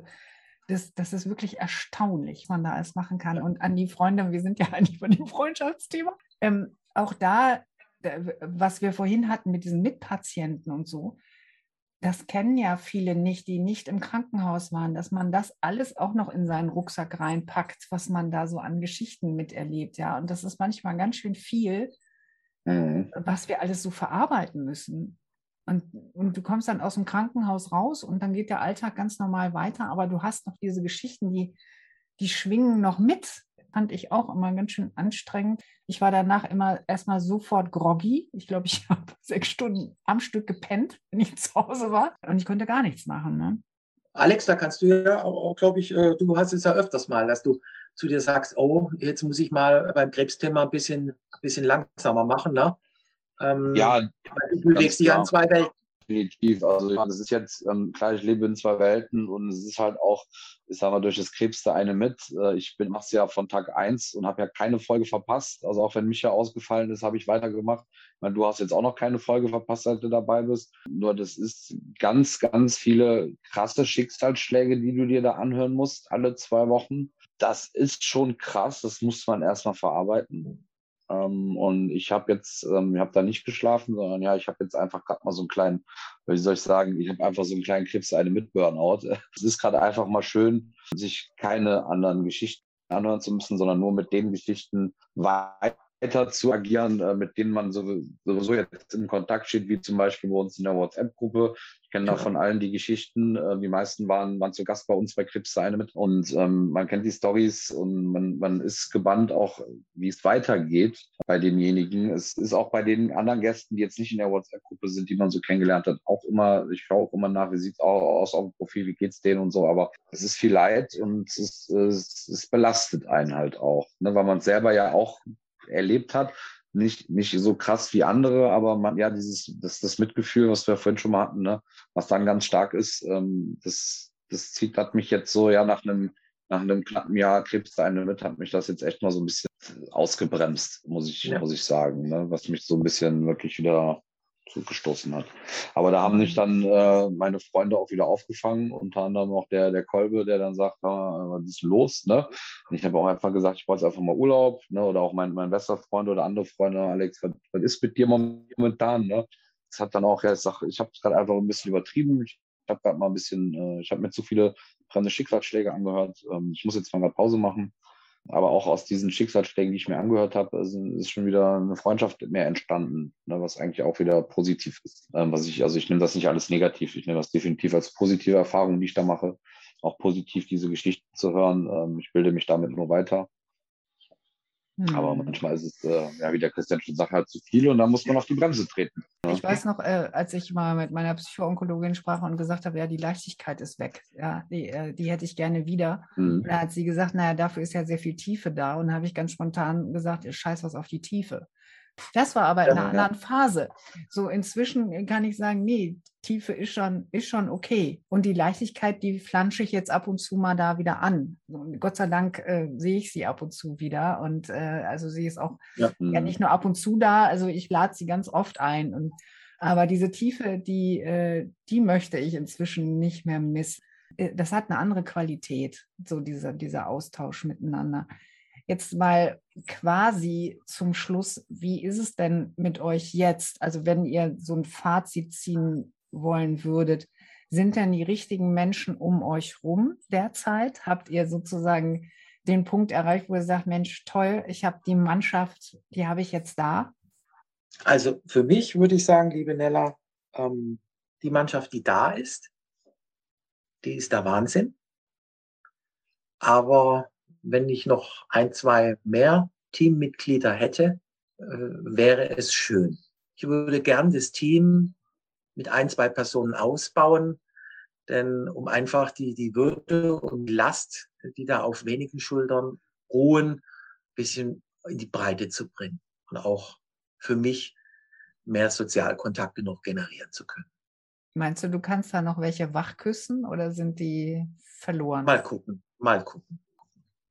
das, das ist wirklich erstaunlich, was man da alles machen kann. Und an die Freunde, wir sind ja eigentlich bei dem Freundschaftsthema, ähm, auch da, was wir vorhin hatten mit diesen Mitpatienten und so, das kennen ja viele nicht, die nicht im Krankenhaus waren, dass man das alles auch noch in seinen Rucksack reinpackt, was man da so an Geschichten miterlebt, ja. Und das ist manchmal ganz schön viel, mhm. was wir alles so verarbeiten müssen. Und, und du kommst dann aus dem Krankenhaus raus und dann geht der Alltag ganz normal weiter, aber du hast noch diese Geschichten, die, die schwingen noch mit. Fand ich auch immer ganz schön anstrengend. Ich war danach immer erstmal sofort groggy. Ich glaube, ich habe sechs Stunden am Stück gepennt, wenn ich zu Hause war. Und ich konnte gar nichts machen. Ne? Alex, da kannst du ja auch, glaube ich, äh, du hast es ja öfters mal, dass du zu dir sagst, oh, jetzt muss ich mal beim Krebsthema ein bisschen, ein bisschen langsamer machen. Ne? Ähm, ja, du legst dich an zwei Welten. Definitiv. Also das ist jetzt, ähm, klar, ich lebe in zwei Welten und es ist halt auch, ich sag mal, durch das Krebs der eine mit. Äh, ich bin mach's ja von Tag eins und habe ja keine Folge verpasst. Also auch wenn Micha ausgefallen ist, habe ich weitergemacht. Ich meine, du hast jetzt auch noch keine Folge verpasst, seit du dabei bist. Nur das ist ganz, ganz viele krasse Schicksalsschläge, die du dir da anhören musst, alle zwei Wochen. Das ist schon krass, das muss man erstmal verarbeiten. Ähm, und ich habe jetzt, ähm, ich habe da nicht geschlafen, sondern ja, ich habe jetzt einfach gerade mal so einen kleinen, wie soll ich sagen, ich habe einfach so einen kleinen Krebs, eine mit Burnout. Es ist gerade einfach mal schön, sich keine anderen Geschichten anhören zu müssen, sondern nur mit den Geschichten weiter weiter zu agieren, äh, mit denen man sowieso jetzt in Kontakt steht, wie zum Beispiel bei uns in der WhatsApp-Gruppe. Ich kenne da von allen die Geschichten. Äh, die meisten waren, waren zu Gast bei uns bei Krebs eine mit. Und ähm, man kennt die Stories und man, man ist gebannt auch, wie es weitergeht bei denjenigen. Es ist auch bei den anderen Gästen, die jetzt nicht in der WhatsApp-Gruppe sind, die man so kennengelernt hat, auch immer, ich schaue auch immer nach, wie sieht es aus auf dem Profil, wie geht es denen und so. Aber es ist viel Leid und es, ist, es, es belastet einen halt auch, ne, weil man selber ja auch erlebt hat. Nicht, nicht so krass wie andere, aber man, ja, dieses, das, das Mitgefühl, was wir vorhin schon mal hatten, ne, was dann ganz stark ist, ähm, das, das zieht hat mich jetzt so, ja, nach einem, nach einem knappen Jahr Krebs mit, hat mich das jetzt echt mal so ein bisschen ausgebremst, muss ich, ja. muss ich sagen, ne, was mich so ein bisschen wirklich wieder zugestoßen hat. Aber da haben sich dann äh, meine Freunde auch wieder aufgefangen, unter anderem auch der, der Kolbe, der dann sagt, ah, was ist los? Ne? Und ich habe auch einfach gesagt, ich brauche jetzt einfach mal Urlaub, ne? oder auch mein, mein bester Freund oder andere Freunde, Alex, was, was ist mit dir momentan? Ne? Das hat dann auch, ja, ich, ich habe es gerade einfach ein bisschen übertrieben. Ich habe gerade mal ein bisschen, äh, ich habe mir zu viele fremde Schicksalsschläge angehört. Ähm, ich muss jetzt mal eine Pause machen. Aber auch aus diesen Schicksalsschlägen, die ich mir angehört habe, ist schon wieder eine Freundschaft mehr entstanden, ne, was eigentlich auch wieder positiv ist. Ähm, was ich, also ich nehme das nicht alles negativ, ich nehme das definitiv als positive Erfahrung, die ich da mache. Auch positiv, diese Geschichten zu hören. Ähm, ich bilde mich damit nur weiter. Mhm. Aber manchmal ist es, äh, ja, wie der Christian schon sagt, halt zu viel und dann muss man auf die Bremse treten. Ne? Ich weiß noch, äh, als ich mal mit meiner Psychoonkologin sprach und gesagt habe, ja, die Leichtigkeit ist weg. Ja, die, äh, die hätte ich gerne wieder. Mhm. Da hat sie gesagt, naja, dafür ist ja sehr viel Tiefe da. Und da habe ich ganz spontan gesagt, scheiß was auf die Tiefe. Das war aber in einer anderen Phase. So inzwischen kann ich sagen, nee, Tiefe ist schon, ist schon okay. Und die Leichtigkeit, die flansche ich jetzt ab und zu mal da wieder an. Und Gott sei Dank äh, sehe ich sie ab und zu wieder. Und äh, also sie ist auch ja. ja. nicht nur ab und zu da, also ich lade sie ganz oft ein. Und, aber diese Tiefe, die, äh, die möchte ich inzwischen nicht mehr missen. Äh, das hat eine andere Qualität, so dieser, dieser Austausch miteinander. Jetzt mal quasi zum Schluss, wie ist es denn mit euch jetzt? Also wenn ihr so ein Fazit ziehen wollen würdet, sind denn die richtigen Menschen um euch rum derzeit? Habt ihr sozusagen den Punkt erreicht, wo ihr sagt, Mensch, toll, ich habe die Mannschaft, die habe ich jetzt da? Also für mich würde ich sagen, liebe Nella, ähm, die Mannschaft, die da ist, die ist der Wahnsinn. Aber wenn ich noch ein, zwei mehr Teammitglieder hätte, äh, wäre es schön. Ich würde gern das Team mit ein, zwei Personen ausbauen, denn um einfach die, die Würde und Last, die da auf wenigen Schultern ruhen, bisschen in die Breite zu bringen und auch für mich mehr Sozialkontakte noch generieren zu können. Meinst du, du kannst da noch welche wachküssen oder sind die verloren? Mal gucken, mal gucken.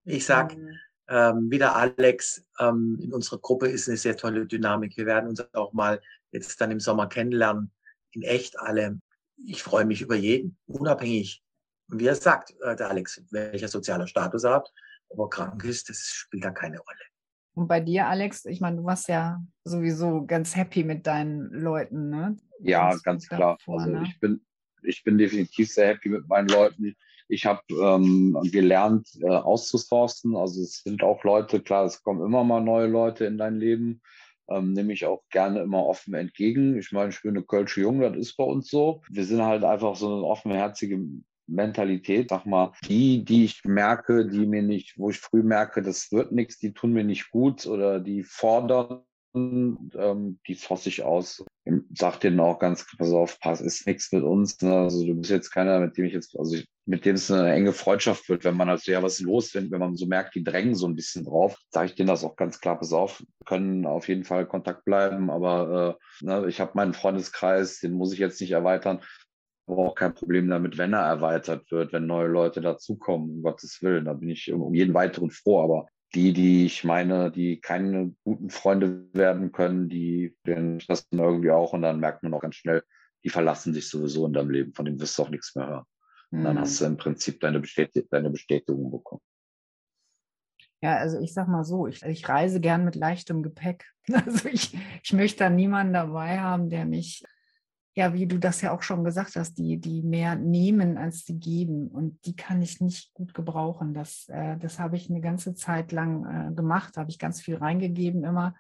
Ich sag, mhm. ähm, wieder Alex, ähm, in unserer Gruppe ist eine sehr tolle Dynamik. Wir werden uns auch mal jetzt dann im Sommer kennenlernen, in echt alle. Ich freue mich über jeden, unabhängig, wie er sagt, äh, der Alex, welcher sozialer Status er hat, ob er krank ist, das spielt da keine Rolle. Und bei dir, Alex, ich meine, du warst ja sowieso ganz happy mit deinen Leuten, ne? Ja, ganz klar. Davor, also ne? ich bin, ich bin definitiv sehr happy mit meinen Leuten. Ich habe ähm, gelernt, äh, auszusourcen. Also es sind auch Leute, klar, es kommen immer mal neue Leute in dein Leben. Ähm, nehme ich auch gerne immer offen entgegen. Ich meine, ich bin eine Kölsche Jung, das ist bei uns so. Wir sind halt einfach so eine offenherzige Mentalität, sag mal, die, die ich merke, die mir nicht, wo ich früh merke, das wird nichts, die tun mir nicht gut oder die fordern ähm, die ich aus. Sag denen auch ganz, pass auf, pass, ist nichts mit uns. Ne? Also du bist jetzt keiner, mit dem ich jetzt, also ich, mit dem es eine enge Freundschaft wird, wenn man halt so, ja, was los, wenn, wenn man so merkt, die drängen so ein bisschen drauf, sage ich denen das auch ganz klar, pass auf, können auf jeden Fall Kontakt bleiben, aber äh, ne, ich habe meinen Freundeskreis, den muss ich jetzt nicht erweitern aber auch kein Problem damit, wenn er erweitert wird, wenn neue Leute dazukommen, um Gottes Willen. Da bin ich um jeden weiteren froh. Aber die, die ich meine, die keine guten Freunde werden können, die den das irgendwie auch und dann merkt man auch ganz schnell, die verlassen sich sowieso in deinem Leben, von dem wirst du auch nichts mehr hören. Und dann hast du im Prinzip deine, Bestätig deine Bestätigung bekommen. Ja, also ich sag mal so, ich, ich reise gern mit leichtem Gepäck. Also ich, ich möchte da niemanden dabei haben, der mich ja, wie du das ja auch schon gesagt hast, die, die mehr nehmen als die geben. Und die kann ich nicht gut gebrauchen. Das, äh, das habe ich eine ganze Zeit lang äh, gemacht, habe ich ganz viel reingegeben immer.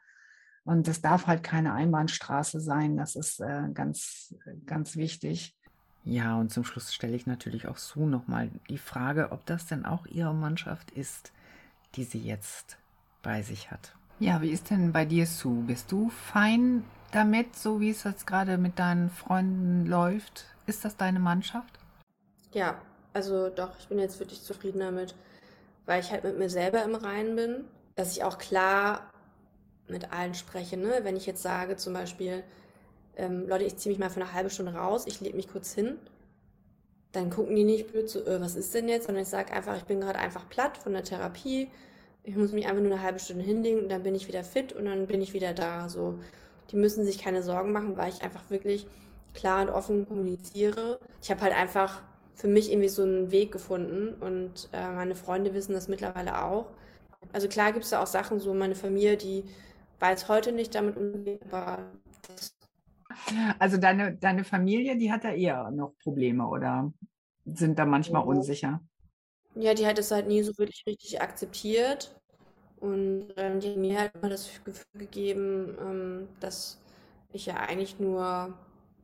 Und das darf halt keine Einbahnstraße sein. Das ist äh, ganz, ganz wichtig. Ja, und zum Schluss stelle ich natürlich auch Sue nochmal die Frage, ob das denn auch ihre Mannschaft ist, die sie jetzt bei sich hat. Ja, wie ist denn bei dir, Sue? Bist du fein damit, so wie es jetzt gerade mit deinen Freunden läuft? Ist das deine Mannschaft? Ja, also doch, ich bin jetzt wirklich zufrieden damit, weil ich halt mit mir selber im Reinen bin, dass ich auch klar mit allen spreche. Ne? Wenn ich jetzt sage zum Beispiel, ähm, Leute, ich ziehe mich mal für eine halbe Stunde raus, ich lege mich kurz hin, dann gucken die nicht blöd so, äh, was ist denn jetzt, sondern ich sage einfach, ich bin gerade einfach platt von der Therapie, ich muss mich einfach nur eine halbe Stunde hinlegen und dann bin ich wieder fit und dann bin ich wieder da. So die müssen sich keine Sorgen machen, weil ich einfach wirklich klar und offen kommuniziere. Ich habe halt einfach für mich irgendwie so einen Weg gefunden und äh, meine Freunde wissen das mittlerweile auch. Also klar gibt es da auch Sachen, so meine Familie, die weiß heute nicht damit umgeht, aber also deine, deine Familie, die hat da eher noch Probleme oder sind da manchmal Mhm. unsicher? Ja, die hat es halt nie so wirklich richtig akzeptiert. Und ähm, die haben mir halt immer das Gefühl gegeben, ähm, dass ich ja eigentlich nur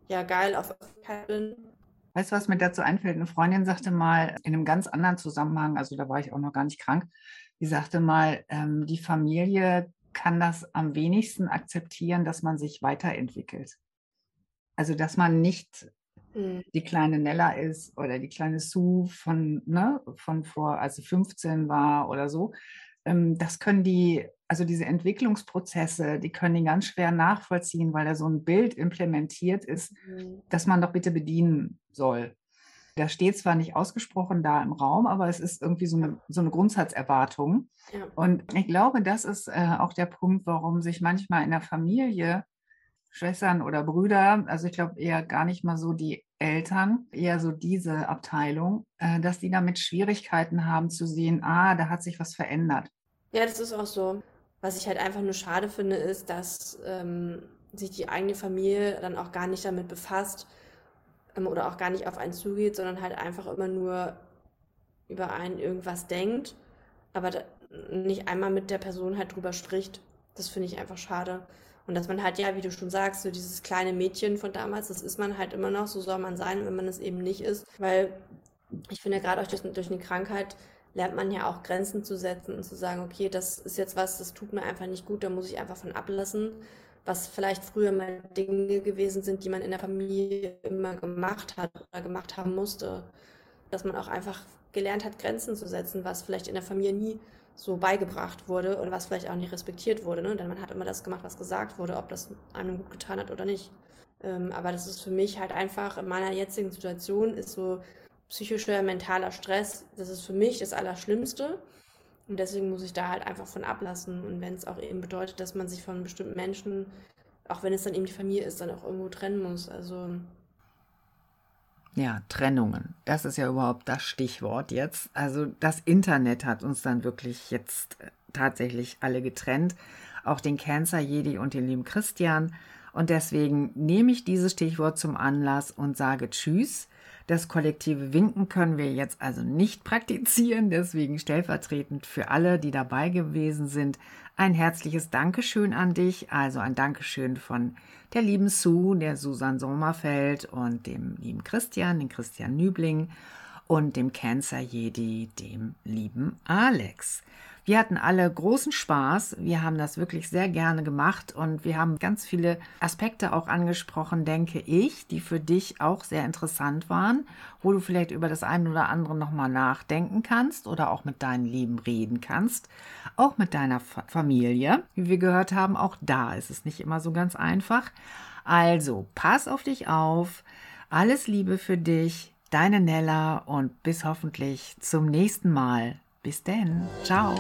ja geil auf Öffentlichkeit bin. Weißt du, was mir dazu einfällt? Eine Freundin sagte mal in einem ganz anderen Zusammenhang, also da war ich auch noch gar nicht krank, die sagte mal, ähm, die Familie kann das am wenigsten akzeptieren, dass man sich weiterentwickelt. Also, dass man nicht Mhm. die kleine Nella ist oder die kleine Sue von, ne, von vor, als sie 15 war oder so. Ähm, das können die, also diese Entwicklungsprozesse, die können die ganz schwer nachvollziehen, weil da so ein Bild implementiert ist, Mhm. das man doch bitte bedienen soll. Da steht zwar nicht ausgesprochen da im Raum, aber es ist irgendwie so eine, so eine Grundsatzerwartung. Ja. Und ich glaube, das ist äh, auch der Punkt, warum sich manchmal in der Familie Schwestern oder Brüder, also ich glaube eher gar nicht mal so die Eltern, eher so diese Abteilung, äh, dass die damit Schwierigkeiten haben zu sehen, ah, da hat sich was verändert. Ja, das ist auch so. Was ich halt einfach nur schade finde, ist, dass ähm, sich die eigene Familie dann auch gar nicht damit befasst ähm, oder auch gar nicht auf einen zugeht, sondern halt einfach immer nur über einen irgendwas denkt, aber nicht einmal mit der Person halt drüber spricht. Das finde ich einfach schade. Und dass man halt, ja, wie du schon sagst, so dieses kleine Mädchen von damals, das ist man halt immer noch, so soll man sein, wenn man es eben nicht ist. Weil ich finde, gerade auch durch, durch eine Krankheit lernt man ja auch Grenzen zu setzen und zu sagen, okay, das ist jetzt was, das tut mir einfach nicht gut, da muss ich einfach von ablassen. Was vielleicht früher mal Dinge gewesen sind, die man in der Familie immer gemacht hat oder gemacht haben musste. Dass man auch einfach gelernt hat, Grenzen zu setzen, was vielleicht in der Familie nie so beigebracht wurde und was vielleicht auch nicht respektiert wurde. Ne? Denn man hat immer das gemacht, was gesagt wurde, ob das einem gut getan hat oder nicht. Ähm, aber das ist für mich halt einfach in meiner jetzigen Situation ist so psychischer, mentaler Stress, das ist für mich das Allerschlimmste. Und deswegen muss ich da halt einfach von ablassen. Und wenn es auch eben bedeutet, dass man sich von bestimmten Menschen, auch wenn es dann eben die Familie ist, dann auch irgendwo trennen muss. Also Ja, Trennungen. Das ist ja überhaupt das Stichwort jetzt. Also das Internet hat uns dann wirklich jetzt äh, tatsächlich alle getrennt. Auch den Cancer Jedi und den lieben Christian. Und deswegen nehme ich dieses Stichwort zum Anlass und sage Tschüss. Das kollektive Winken können wir jetzt also nicht praktizieren. Deswegen stellvertretend für alle, die dabei gewesen sind, ein herzliches Dankeschön an dich. Also ein Dankeschön von der lieben Sue, der Susan Sommerfeld und dem lieben Christian, den Christian Nübling und dem Cancer Jedi, dem lieben Alex. Wir hatten alle großen Spaß. Wir haben das wirklich sehr gerne gemacht und wir haben ganz viele Aspekte auch angesprochen, denke ich, die für dich auch sehr interessant waren, wo du vielleicht über das eine oder andere nochmal nachdenken kannst oder auch mit deinen Lieben reden kannst. Auch mit deiner Fa Familie. Wie wir gehört haben, auch da ist es nicht immer so ganz einfach. Also, pass auf dich auf. Alles Liebe für dich, deine Nella und bis hoffentlich zum nächsten Mal. Bis denn. Ciao.